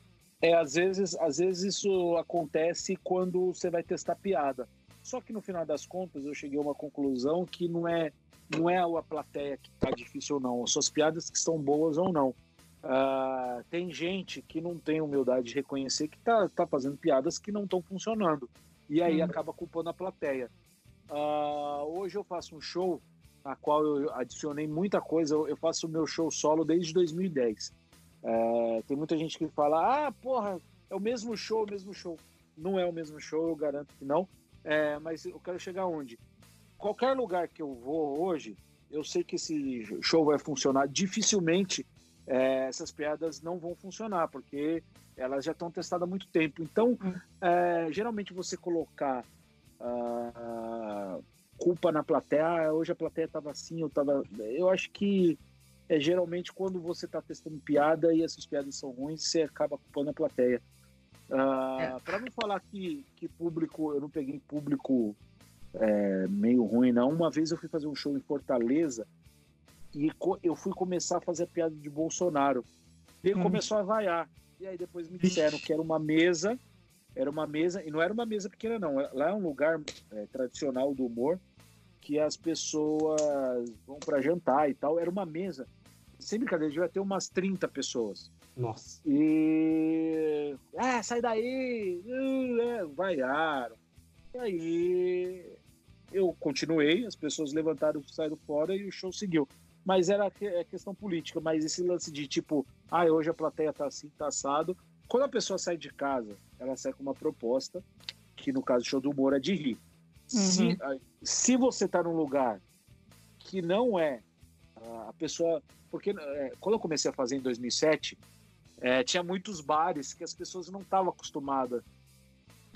É, às vezes, às vezes isso acontece quando você vai testar piada. Só que no final das contas eu cheguei a uma conclusão que não é não é a plateia que está difícil ou não, são as piadas que estão boas ou não. Uh, tem gente que não tem humildade de reconhecer que está tá fazendo piadas que não estão funcionando. E aí hum. acaba culpando a plateia. Uh, hoje eu faço um show na qual eu adicionei muita coisa. Eu faço o meu show solo desde 2010. É, tem muita gente que fala, ah, porra, é o mesmo show, o mesmo show. Não é o mesmo show, eu garanto que não. É, mas eu quero chegar onde? Qualquer lugar que eu vou hoje, eu sei que esse show vai funcionar. Dificilmente é, essas piadas não vão funcionar, porque elas já estão testadas há muito tempo. Então, hum. é, geralmente você colocar uh, culpa na plateia, ah, hoje a plateia estava assim, eu estava. Eu acho que é geralmente quando você está testando piada e essas piadas são ruins, você acaba culpando a plateia. Uh, é. Para não falar que, que público, eu não peguei público é, meio ruim, não. Uma vez eu fui fazer um show em Fortaleza e eu fui começar a fazer a piada de Bolsonaro. E ele hum. começou a vaiar. E aí depois me disseram que era uma mesa, era uma mesa, e não era uma mesa pequena, não. Lá é um lugar é, tradicional do humor que as pessoas vão para jantar e tal. Era uma mesa, sem brincadeira, devia ter umas 30 pessoas. Nossa. E. É, sai daí! É, vaiaram. E aí eu continuei, as pessoas levantaram, saíram fora e o show seguiu. Mas era é questão política, mas esse lance de tipo, ah, hoje a plateia tá assim, tá assado. Quando a pessoa sai de casa, ela sai com uma proposta, que no caso do show do humor é de rir. Uhum. Se, se você está num lugar que não é a pessoa. Porque é, quando eu comecei a fazer em 2007, é, tinha muitos bares que as pessoas não estavam acostumadas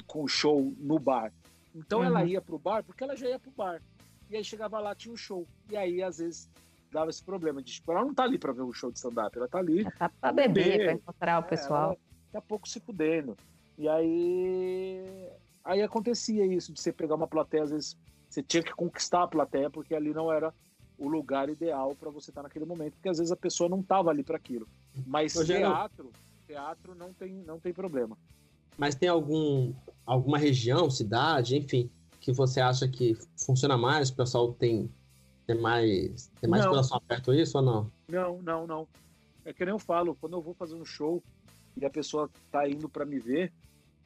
com o show no bar. Então uhum. ela ia pro bar porque ela já ia pro bar. E aí chegava lá, tinha um show. E aí, às vezes, dava esse problema de tipo, ela não tá ali para ver um show de stand-up, ela tá ali. Ela tá pra beber, pra encontrar o é, pessoal. Daqui a pouco se fudendo. E aí Aí acontecia isso, de você pegar uma plateia, às vezes você tinha que conquistar a plateia, porque ali não era o lugar ideal para você estar naquele momento, porque às vezes a pessoa não estava ali para aquilo. Mas teatro, teatro não tem, não tem problema. Mas tem algum, alguma região, cidade, enfim, que você acha que funciona mais? O pessoal tem, tem mais, tem mais coração aberto isso ou não? Não, não, não. É que nem eu falo, quando eu vou fazer um show e a pessoa tá indo para me ver,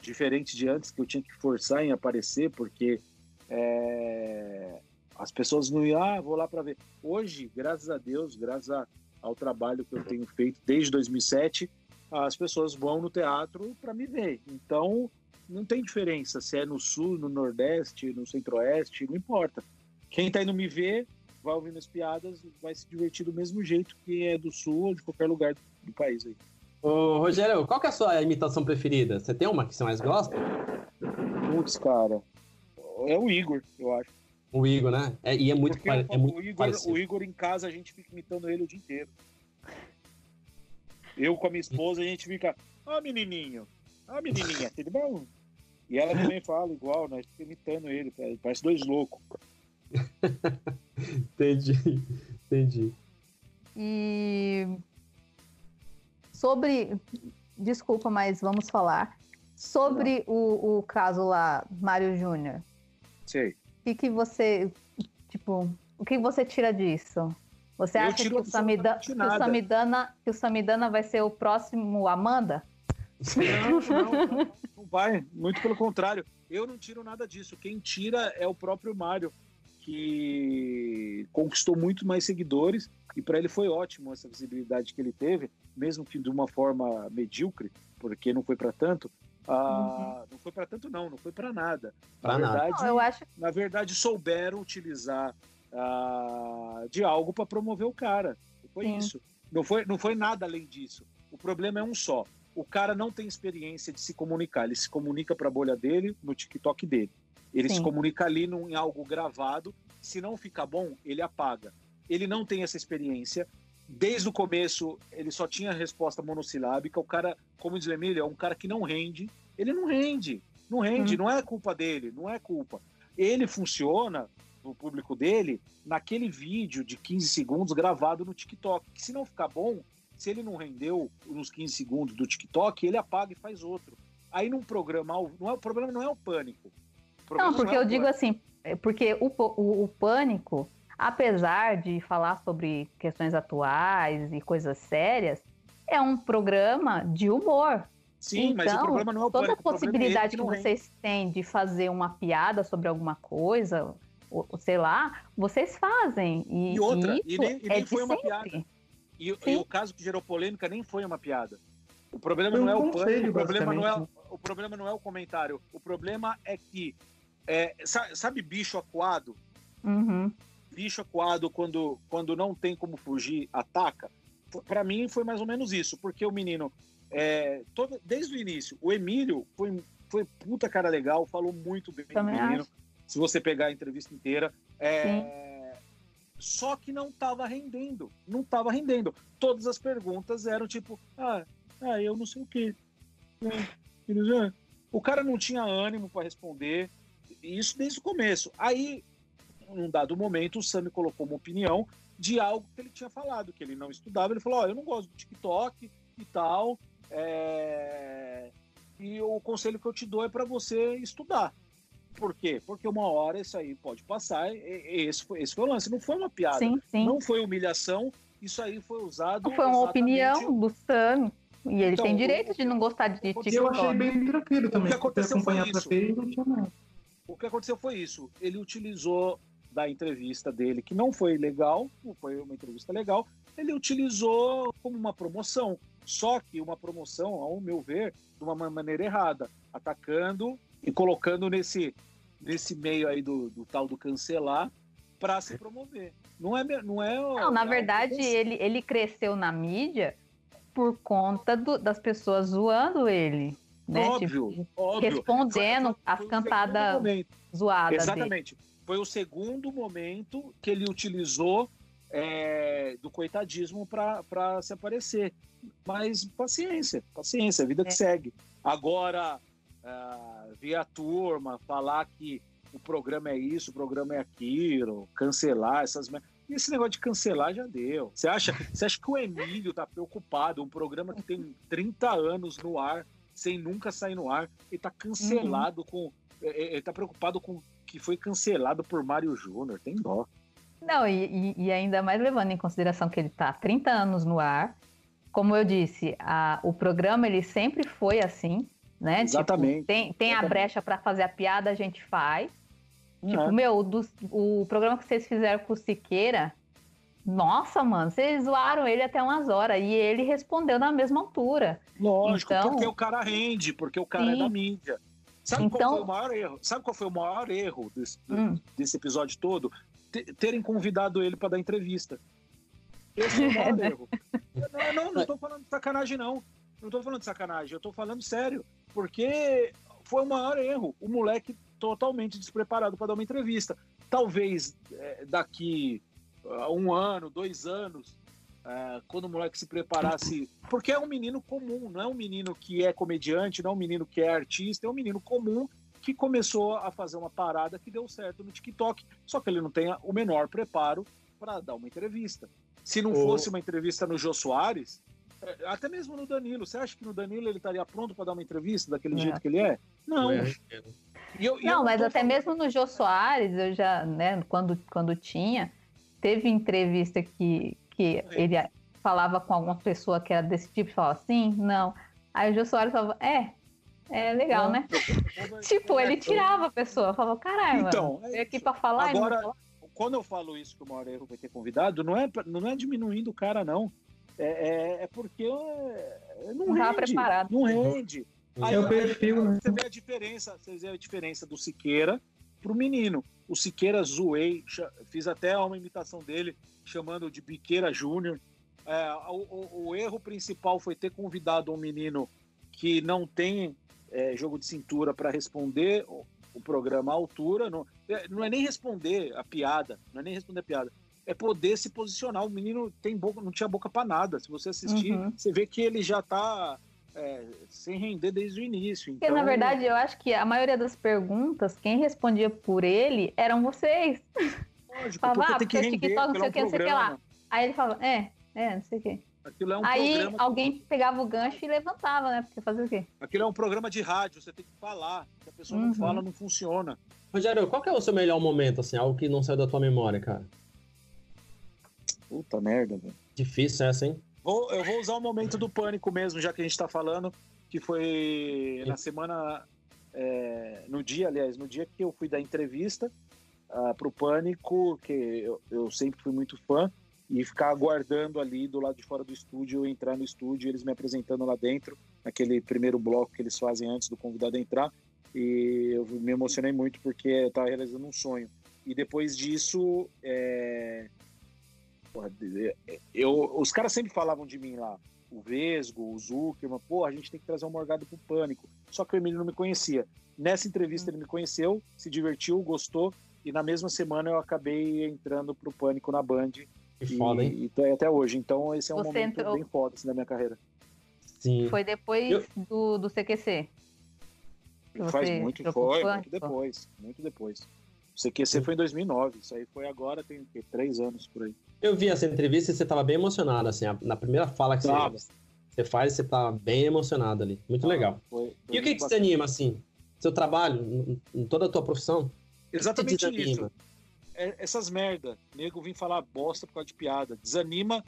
diferente de antes que eu tinha que forçar em aparecer porque é, as pessoas não iam, ah, vou lá para ver. Hoje, graças a Deus, graças a, ao trabalho que eu tenho feito desde 2007, as pessoas vão no teatro para me ver. Então, não tem diferença se é no sul, no nordeste, no centro-oeste, não importa. Quem está indo me ver vai ouvindo as piadas, vai se divertir do mesmo jeito que é do sul ou de qualquer lugar do país aí. Ô, Rogério, qual é a sua imitação preferida? Você tem uma que você mais gosta? Putz, cara. É o Igor, eu acho. O Igor, né? É, e é muito, pare... é muito o Igor, parecido. O Igor em casa, a gente fica imitando ele o dia inteiro. Eu com a minha esposa, a gente fica, ó oh, menininho, ó oh, menininha, tudo bom? E ela também fala igual, nós né? fica imitando ele, parece dois loucos. [LAUGHS] entendi, entendi. E sobre, desculpa, mas vamos falar sobre o, o caso lá, Mário Júnior. Sei. O que, que você, tipo, o que você tira disso? Você eu acha que o, Samidana, que, o Samidana, que o Samidana vai ser o próximo Amanda? Não, não, não, não vai. Muito pelo contrário. Eu não tiro nada disso. Quem tira é o próprio Mário, que conquistou muito mais seguidores e para ele foi ótimo essa visibilidade que ele teve, mesmo que de uma forma medíocre, porque não foi para tanto. Ah, uhum. Não foi para tanto, não, não foi para nada. Pra na verdade, não, eu acho... na verdade, souberam utilizar ah, de algo para promover o cara. Foi Sim. isso. Não foi, não foi nada além disso. O problema é um só. O cara não tem experiência de se comunicar. Ele se comunica para a bolha dele, no TikTok dele. Ele Sim. se comunica ali num, em algo gravado. Se não ficar bom, ele apaga. Ele não tem essa experiência. Desde o começo, ele só tinha resposta monossilábica. O cara, como diz o Emílio, é um cara que não rende. Ele não rende. Não rende. Hum. Não é culpa dele. Não é culpa. Ele funciona no público dele naquele vídeo de 15 segundos gravado no TikTok. Que se não ficar bom, se ele não rendeu nos 15 segundos do TikTok, ele apaga e faz outro. Aí num programa, não é, o problema não é o pânico. O não, porque não é eu digo assim, é porque o, o, o pânico, apesar de falar sobre questões atuais e coisas sérias, é um programa de humor. Sim, então, mas o então, problema não é o toda pânico. Toda a possibilidade que, que vocês têm de fazer uma piada sobre alguma coisa, ou, sei lá, vocês fazem. E, e outra, e, e nem, e nem foi uma piada. E, e, o caso que gerou polêmica nem foi uma piada. O problema não é o pânico, o problema não é, o problema não é o comentário. O problema é que, é, sabe, bicho acuado? Uhum. Bicho acuado, quando, quando não tem como fugir, ataca. Para mim foi mais ou menos isso, porque o menino, é, todo, desde o início, o Emílio foi, foi puta cara legal, falou muito bem Também do menino. Acho se você pegar a entrevista inteira. É... Só que não estava rendendo. Não estava rendendo. Todas as perguntas eram tipo, ah, ah eu não sei o quê. É, o cara não tinha ânimo para responder. Isso desde o começo. Aí, num dado momento, o Sami colocou uma opinião de algo que ele tinha falado, que ele não estudava. Ele falou: Ó, oh, eu não gosto do TikTok e tal. É... E o conselho que eu te dou é para você estudar. Por quê? Porque uma hora isso aí pode passar. E, esse, foi, esse foi o lance. Não foi uma piada. Sim, sim. Não foi humilhação. Isso aí foi usado. Não foi uma opinião do Sam. E ele então, tem direito o, de não gostar de TikTok. Eu achei bem tranquilo também. O que aconteceu foi isso. O que aconteceu foi isso. Ele utilizou da entrevista dele, que não foi legal, não foi uma entrevista legal, ele utilizou como uma promoção. Só que uma promoção, ao meu ver, de uma maneira errada, atacando e colocando nesse, nesse meio aí do, do tal do cancelar para se promover. Não é. Não, é, não na verdade, ele, ele cresceu na mídia por conta do, das pessoas zoando ele. Né? Óbvio, tipo, óbvio. Respondendo as cantadas zoadas. Exatamente. Dele. Foi o segundo momento que ele utilizou é, do coitadismo para se aparecer. Mas paciência, paciência, a vida é. que segue. Agora, uh, ver a turma falar que o programa é isso, o programa é aquilo, cancelar essas. E esse negócio de cancelar já deu. Você acha, você acha que o Emílio tá preocupado? Um programa que tem 30 anos no ar, sem nunca sair no ar, ele tá cancelado uhum. com. É, é, ele tá preocupado com que foi cancelado por Mário Júnior. Tem dó. Não, e, e, ainda mais levando em consideração que ele tá 30 anos no ar. Como eu disse, a, o programa ele sempre foi assim né? Tipo, Exatamente. Tipo, tem, tem Exatamente. a brecha para fazer a piada, a gente faz. Tipo, meu, do, o programa que vocês fizeram com o Siqueira, Nossa, mano, vocês zoaram ele até umas horas e ele respondeu na mesma altura. Lógico, então... porque o cara rende, porque o cara Sim. é da mídia. Sabe então... qual foi o maior erro? Sabe qual foi o maior erro desse, hum. desse episódio todo? terem convidado ele para dar entrevista. Esse [LAUGHS] é o maior erro. Não, não, não tô falando de sacanagem, não. Não tô falando de sacanagem, eu tô falando sério. Porque foi o maior erro. O moleque totalmente despreparado para dar uma entrevista. Talvez é, daqui uh, um ano, dois anos, uh, quando o moleque se preparasse. Porque é um menino comum, não é um menino que é comediante, não é um menino que é artista, é um menino comum que começou a fazer uma parada que deu certo no TikTok. Só que ele não tem o menor preparo para dar uma entrevista. Se não fosse uma entrevista no Jô Soares, é, até mesmo no Danilo, você acha que no Danilo ele estaria pronto para dar uma entrevista daquele é. jeito que ele é? Não. É. E eu, não, mas até falando... mesmo no Jô Soares, eu já, né, quando, quando tinha, teve entrevista que, que é. ele falava com alguma pessoa que era desse tipo e falava assim, não. Aí o Jô Soares falava, é, é legal, não, né? [LAUGHS] tipo, ele tirava a pessoa, falava, caralho, então, mano, veio aqui pra falar agora, e não Quando eu falo isso que o Maurício vai ter convidado, não é, não é diminuindo o cara, não. É, é, é porque é, não, não rende, preparado. Não rende. Aí, é o perfil, né? Você vê a diferença, você vê a diferença do Siqueira pro menino. O Siqueira zoei, fiz até uma imitação dele, chamando de Biqueira Júnior. É, o, o, erro principal foi ter convidado um menino que não tem é, jogo de cintura para responder o, o, programa à altura. Não é, não é nem responder a piada, não é nem responder a piada é poder se posicionar. O menino tem boca, não tinha boca para nada. Se você assistir, uhum. você vê que ele já está é, sem render desde o início. Então... Porque, na verdade, eu acho que a maioria das perguntas, quem respondia por ele eram vocês. Lógico, falava, ah, porque render, TikTok, não sei o que, não sei o que lá. Aí ele falava, é, é, não sei o que. Aquilo é um Aí programa... alguém pegava o gancho e levantava, né? Porque fazer o quê? Aquilo é um programa de rádio, você tem que falar. Se a pessoa uhum. não fala, não funciona. Rogério, qual que é o seu melhor momento, assim, algo que não saiu da tua memória, cara? Puta merda, velho. Difícil essa, hein? Vou, eu vou usar o momento do pânico mesmo, já que a gente tá falando, que foi na semana. É, no dia, aliás, no dia que eu fui dar entrevista uh, pro Pânico, que eu, eu sempre fui muito fã, e ficar aguardando ali do lado de fora do estúdio, eu entrar no estúdio, eles me apresentando lá dentro, naquele primeiro bloco que eles fazem antes do convidado entrar. E eu me emocionei muito porque eu tava realizando um sonho. E depois disso, é, Porra, eu, os caras sempre falavam de mim lá, o Vesgo, o Zuckerman, pô, a gente tem que trazer um Morgado pro Pânico. Só que o Emílio não me conhecia. Nessa entrevista ele me conheceu, se divertiu, gostou, e na mesma semana eu acabei entrando pro Pânico na Band. Que e, foda, hein? E tô aí até hoje. Então esse é um Você momento entrou... bem foda assim, da minha carreira. Sim. Foi depois eu... do, do CQC? Faz muito, foi, muito depois, muito depois. O CQC foi em 2009, isso aí foi agora, tem três anos por aí. Eu vi essa entrevista e você estava bem emocionado, assim, na primeira fala que você, você faz, você tá bem emocionado ali. Muito ah, legal. Foi, foi e o que, que te anima, assim? Seu trabalho, em toda a tua profissão? Exatamente isso. É, essas merda. Nego vim falar bosta por causa de piada. Desanima,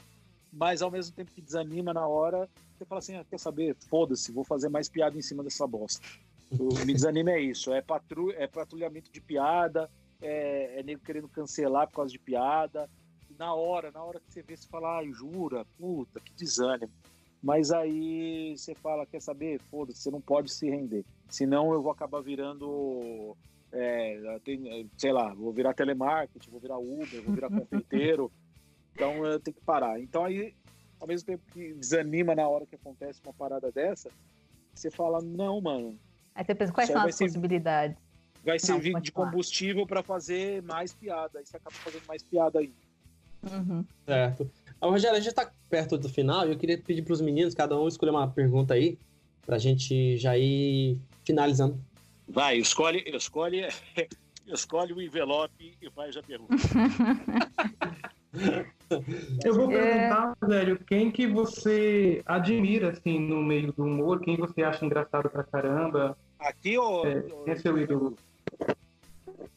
mas ao mesmo tempo que desanima na hora, você fala assim, ah, quer saber? Foda-se, vou fazer mais piada em cima dessa bosta. O me desanima é isso, é, patru, é patrulhamento de piada, é, é nego querendo cancelar por causa de piada, na hora, na hora que você vê, você fala, ah, jura, puta, que desânimo. Mas aí você fala, quer saber? Foda-se, você não pode se render. Senão eu vou acabar virando, é, tem, sei lá, vou virar telemarketing, vou virar Uber, vou virar confeiteiro. [LAUGHS] então eu tenho que parar. Então aí, ao mesmo tempo que desanima na hora que acontece uma parada dessa, você fala, não, mano. Aí você pensa, quais são as ser, possibilidades? Vai servir de combustível para fazer mais piada. Aí você acaba fazendo mais piada ainda. Uhum. Certo. Ah, Rogério, a gente está perto do final e eu queria pedir para os meninos, cada um escolher uma pergunta aí, para a gente já ir finalizando. Vai, escolhe, escolhe, [LAUGHS] escolhe o envelope e faz a pergunta. eu vou perguntar, é... velho, quem que você admira, assim, no meio do humor, quem você acha engraçado pra caramba? Aqui ou... É, quem é seu ídolo?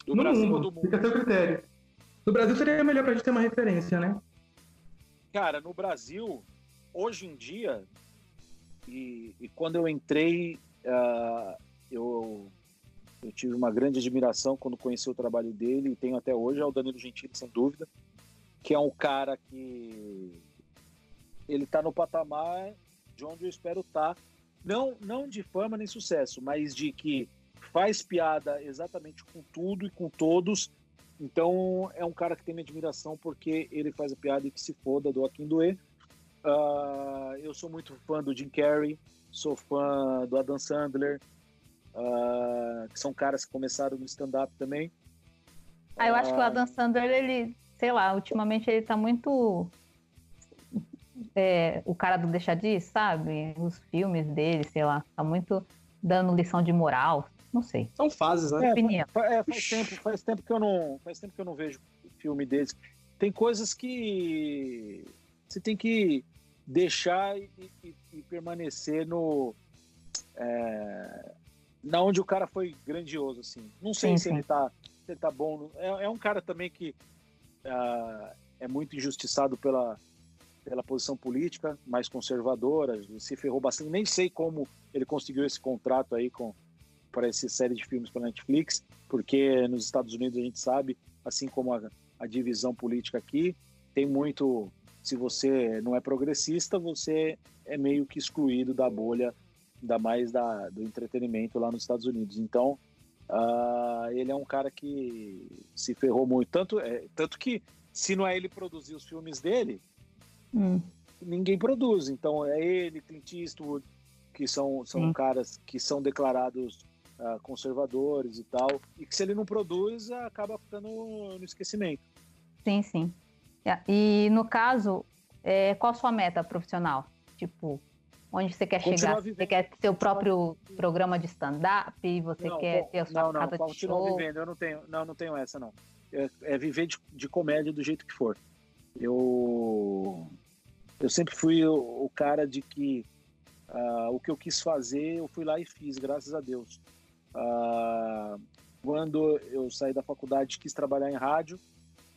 Do no Brasil mundo, do mundo. Fica a seu critério. No Brasil seria melhor pra gente ter uma referência, né? Cara, no Brasil, hoje em dia, e, e quando eu entrei, uh, eu, eu tive uma grande admiração quando conheci o trabalho dele, e tenho até hoje, é o Danilo Gentili, sem dúvida. que é um cara que ele tá no patamar de onde eu espero estar. Tá. Não, não de fama nem sucesso, mas de que faz piada exatamente com tudo e com todos. Então é um cara que tem minha admiração porque ele faz a piada e que se foda do Akin Doe. Uh, eu sou muito fã do Jim Carrey, sou fã do Adam Sandler, uh, que são caras que começaram no stand-up também. Ah, eu acho que o Adam Sandler, ele, sei lá, ultimamente ele tá muito. É, o cara do Deixa de sabe? Os filmes dele, sei lá, tá muito dando lição de moral. Não sei. São fases, né? É, é, faz, tempo, faz tempo que eu não, faz tempo que eu não vejo filme deles. Tem coisas que você tem que deixar e, e, e permanecer no é, na onde o cara foi grandioso assim. Não sei sim, se sim. ele tá se ele tá bom. É, é um cara também que uh, é muito injustiçado pela pela posição política mais conservadora, se ferrou bastante. Nem sei como ele conseguiu esse contrato aí com para essa série de filmes para Netflix, porque nos Estados Unidos a gente sabe, assim como a, a divisão política aqui, tem muito se você não é progressista, você é meio que excluído da bolha, ainda mais da, do entretenimento lá nos Estados Unidos. Então, uh, ele é um cara que se ferrou muito. Tanto, é, tanto que, se não é ele produzir os filmes dele, hum. ninguém produz. Então, é ele, Clint Eastwood, que são, são hum. caras que são declarados uh, conservadores e tal, e que se ele não produz, acaba ficando no esquecimento. Sim, sim. É, e no caso, é, qual a sua meta profissional? Tipo, onde você quer chegar? Vivendo. Você quer ter o próprio programa de stand-up? Você não, quer ter a sua não, casa não, de show? vivendo. Eu não tenho, não, não tenho essa, não. É, é, viver de, de comédia do jeito que for. Eu, eu sempre fui o, o cara de que uh, o que eu quis fazer, eu fui lá e fiz, graças a Deus. Uh, quando eu saí da faculdade, quis trabalhar em rádio,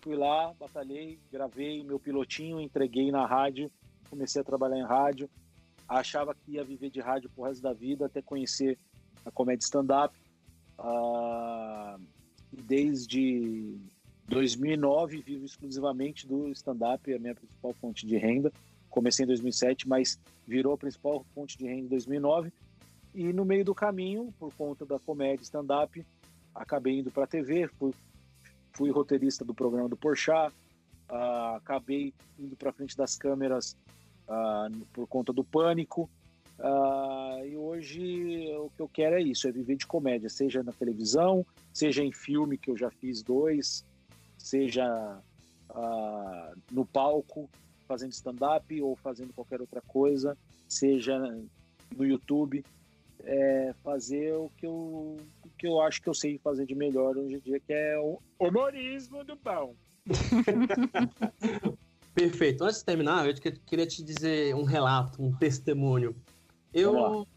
Fui lá, batalhei, gravei meu pilotinho, entreguei na rádio, comecei a trabalhar em rádio. Achava que ia viver de rádio pro resto da vida, até conhecer a comédia stand-up. Ah, desde 2009 vivo exclusivamente do stand-up, é a minha principal fonte de renda. Comecei em 2007, mas virou a principal fonte de renda em 2009. E no meio do caminho, por conta da comédia stand-up, acabei indo para a TV, fui fui roteirista do programa do Porchat, uh, acabei indo para frente das câmeras uh, por conta do pânico. Uh, e hoje o que eu quero é isso, é viver de comédia, seja na televisão, seja em filme, que eu já fiz dois, seja no palco, fazendo stand-up ou fazendo qualquer outra coisa, seja no YouTube, é fazer o que eu que eu acho que eu sei fazer de melhor hoje em dia, que é o humorismo do bom. [LAUGHS] Perfeito. Antes de terminar, eu queria te dizer um relato, um testemunho. Eu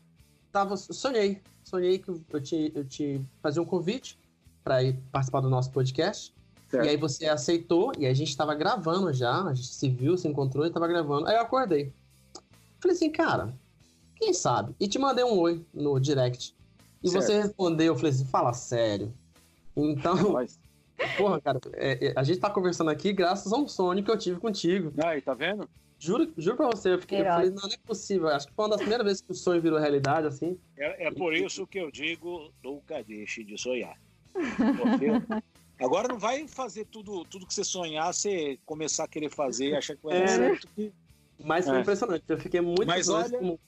tava, sonhei, sonhei que eu te, eu te fazia um convite para ir participar do nosso podcast. Certo. E aí você aceitou, e a gente estava gravando já, a gente se viu, se encontrou e estava gravando. Aí eu acordei. Falei assim, cara, quem sabe? E te mandei um oi no direct. E certo. você respondeu, eu falei assim, fala sério. Então, Mas... [LAUGHS] porra, cara, é, é, a gente tá conversando aqui graças a um sonho que eu tive contigo. Aí, tá vendo? Juro, juro pra você, eu, fiquei, eu falei, não, não é possível. Acho que foi uma das primeiras vezes que o sonho virou realidade, assim. É, é por isso que eu digo, nunca deixe de sonhar. Agora não vai fazer tudo, tudo que você sonhar, você começar a querer fazer e achar que vai dar é, certo. Que... Mas foi é. impressionante, eu fiquei muito Mas olha, como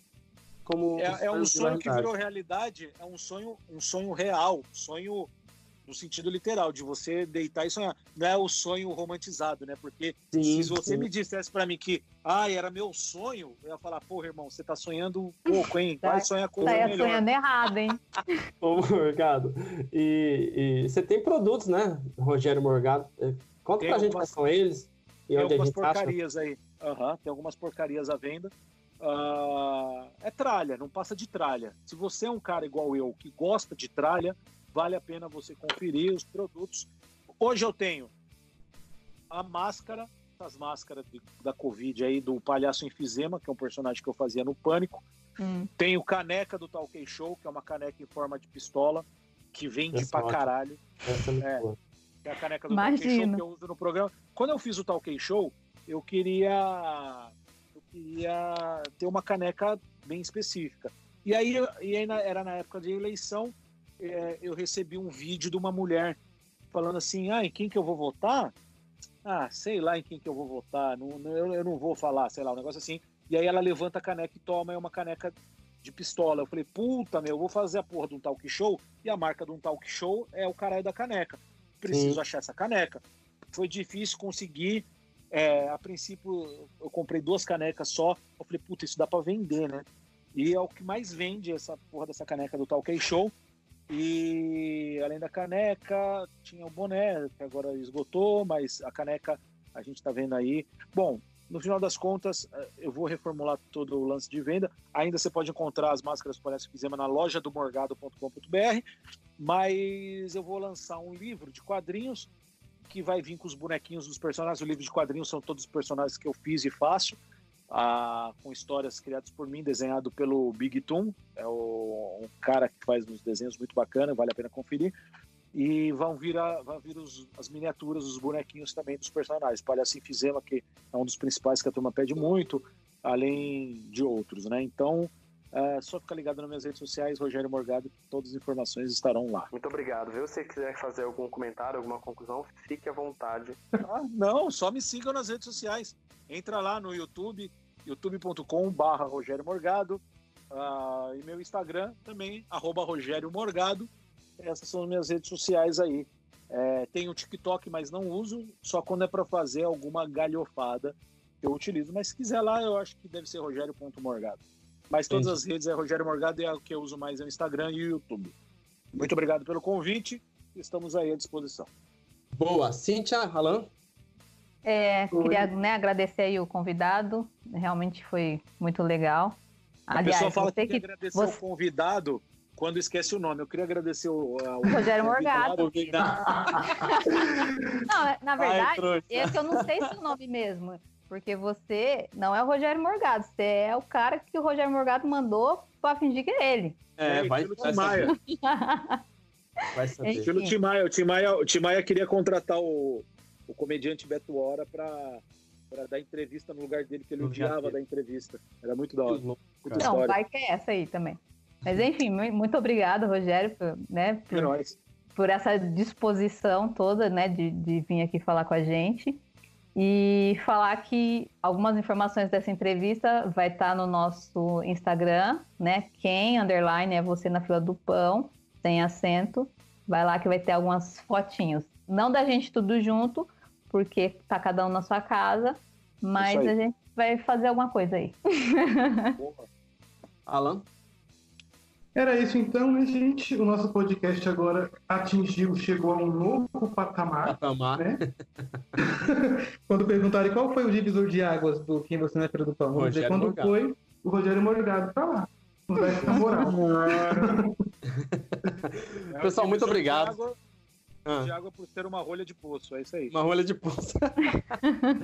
como é, é um sonho que virou realidade, é um sonho, um sonho real, sonho no sentido literal de você deitar e sonhar. Não é o sonho romantizado, né? Porque sim, se você sim. me dissesse para mim que, ah, era meu sonho, eu ia falar, porra, irmão, você tá sonhando [LAUGHS] pouco, hein? Vai tá, sonhar coisa tá melhor. sonhando errado, hein? [LAUGHS] Ô, Morgado, e, e, você tem produtos, né, Rogério Morgado? Conta tem pra algumas, gente quais são eles e tem onde algumas a gente porcarias acha. aí. Uhum, tem algumas porcarias à venda. Uh, é tralha, não passa de tralha. Se você é um cara igual eu que gosta de tralha, vale a pena você conferir os produtos. Hoje eu tenho a máscara, as máscaras de, da Covid aí do Palhaço Enfisema, que é um personagem que eu fazia no Pânico. Hum. Tenho caneca do Talk Show, que é uma caneca em forma de pistola, que vende Essa pra ótimo. caralho. Essa é, é. é a caneca do Talk Show que eu uso no programa. Quando eu fiz o Talk Show, eu queria queria ter uma caneca bem específica. E aí, e aí era na época de eleição, é, eu recebi um vídeo de uma mulher falando assim, ah, em quem que eu vou votar? Ah, sei lá em quem que eu vou votar, não, eu, eu não vou falar, sei lá, um negócio assim. E aí ela levanta a caneca e toma, é uma caneca de pistola. Eu falei, puta, meu, eu vou fazer a porra de um talk show e a marca de um talk show é o caralho da caneca. Preciso Sim. achar essa caneca. Foi difícil conseguir. É, a princípio, eu comprei duas canecas só. Eu falei, puta, isso dá pra vender, né? E é o que mais vende essa porra dessa caneca do Talk Show. E além da caneca, tinha o boné, que agora esgotou, mas a caneca a gente tá vendo aí. Bom, no final das contas, eh, eu vou reformular todo o lance de venda. Ainda você pode encontrar as máscaras Palhaço Fizema na loja do morgado.com.br, mas eu vou lançar um livro de quadrinhos que vai vir com os bonequinhos dos personagens. O livro de quadrinhos são todos os personagens que eu fiz e faço, ah, com histórias criadas por mim, desenhado pelo Big Toon, é o, um cara que faz uns desenhos muito bacana, vale a pena conferir. E vão vir, a, vão vir os, as miniaturas, os bonequinhos também dos personagens. Palhaço Fizema, que é um dos principais que a turma pede muito, além de outros, né? Então, é só ficar ligado nas minhas redes sociais, Rogério Morgado, todas as informações estarão lá. Muito obrigado. Se você quiser fazer algum comentário, alguma conclusão, fique à vontade. Ah, não, só me sigam nas redes sociais. Entra lá no YouTube, youtube.com/barra Rogério Morgado. Uh, e meu Instagram também, arroba Rogério Morgado. Essas são as minhas redes sociais aí. É, tenho o TikTok, mas não uso, só quando é para fazer alguma galhofada eu utilizo. Mas se quiser lá, eu acho que deve ser rogério.morgado. Mas todas Entendi. as redes é Rogério Morgado e é o que eu uso mais é o Instagram e o YouTube. Muito obrigado pelo convite. Estamos aí à disposição. Boa. Cíntia, Alan? É, queria né, agradecer aí o convidado. Realmente foi muito legal. A Aliás, pessoa fala que, que agradecer você... o convidado quando esquece o nome. Eu queria agradecer o, o Rogério Morgado. [LAUGHS] não, na verdade, Ai, esse eu não sei se é o nome mesmo. Porque você não é o Rogério Morgado, você é o cara que o Rogério Morgado mandou pra fingir que é ele. É, vai, vai Tim Maia. vai saber. Pelo Tim Maia. O Tim Maia, o Tim Maia queria contratar o, o comediante Beto Hora pra, pra dar entrevista no lugar dele, que ele odiava da entrevista. Era muito da hora. Não, vai que é essa aí também. Mas enfim, muito obrigado, Rogério, por, né, por, é por essa disposição toda, né, de, de vir aqui falar com a gente. E falar que algumas informações dessa entrevista vai estar tá no nosso Instagram, né? Quem, underline, é você na fila do pão, sem acento. Vai lá que vai ter algumas fotinhos. Não da gente tudo junto, porque tá cada um na sua casa, mas a gente vai fazer alguma coisa aí. Alan? Era isso então, né, gente? O nosso podcast agora atingiu, chegou a um novo patamar. Patamar. Né? [LAUGHS] quando perguntarem qual foi o divisor de águas do Quem Você Não é do Pão, vamos dizer quando Morgado. foi o Rogério Morgado pra lá. Não vai ficar moral. Pessoal, muito obrigado. De água, ah. de água por ser uma rolha de poço, é isso aí. Uma rolha de poço.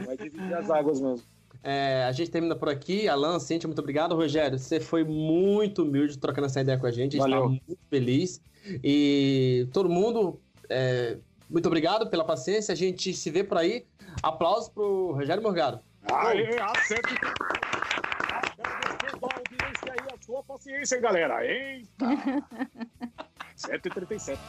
vai dividir as águas mesmo. É, a gente termina por aqui. Alan, Cintia, muito obrigado. Rogério, você foi muito humilde trocando essa ideia com a gente. A gente está muito feliz. E todo mundo, é, muito obrigado pela paciência. A gente se vê por aí. Aplausos pro Rogério Morgado. Aê, acerto. Agradecendo a audiência e a sua paciência, galera. Eita! 137.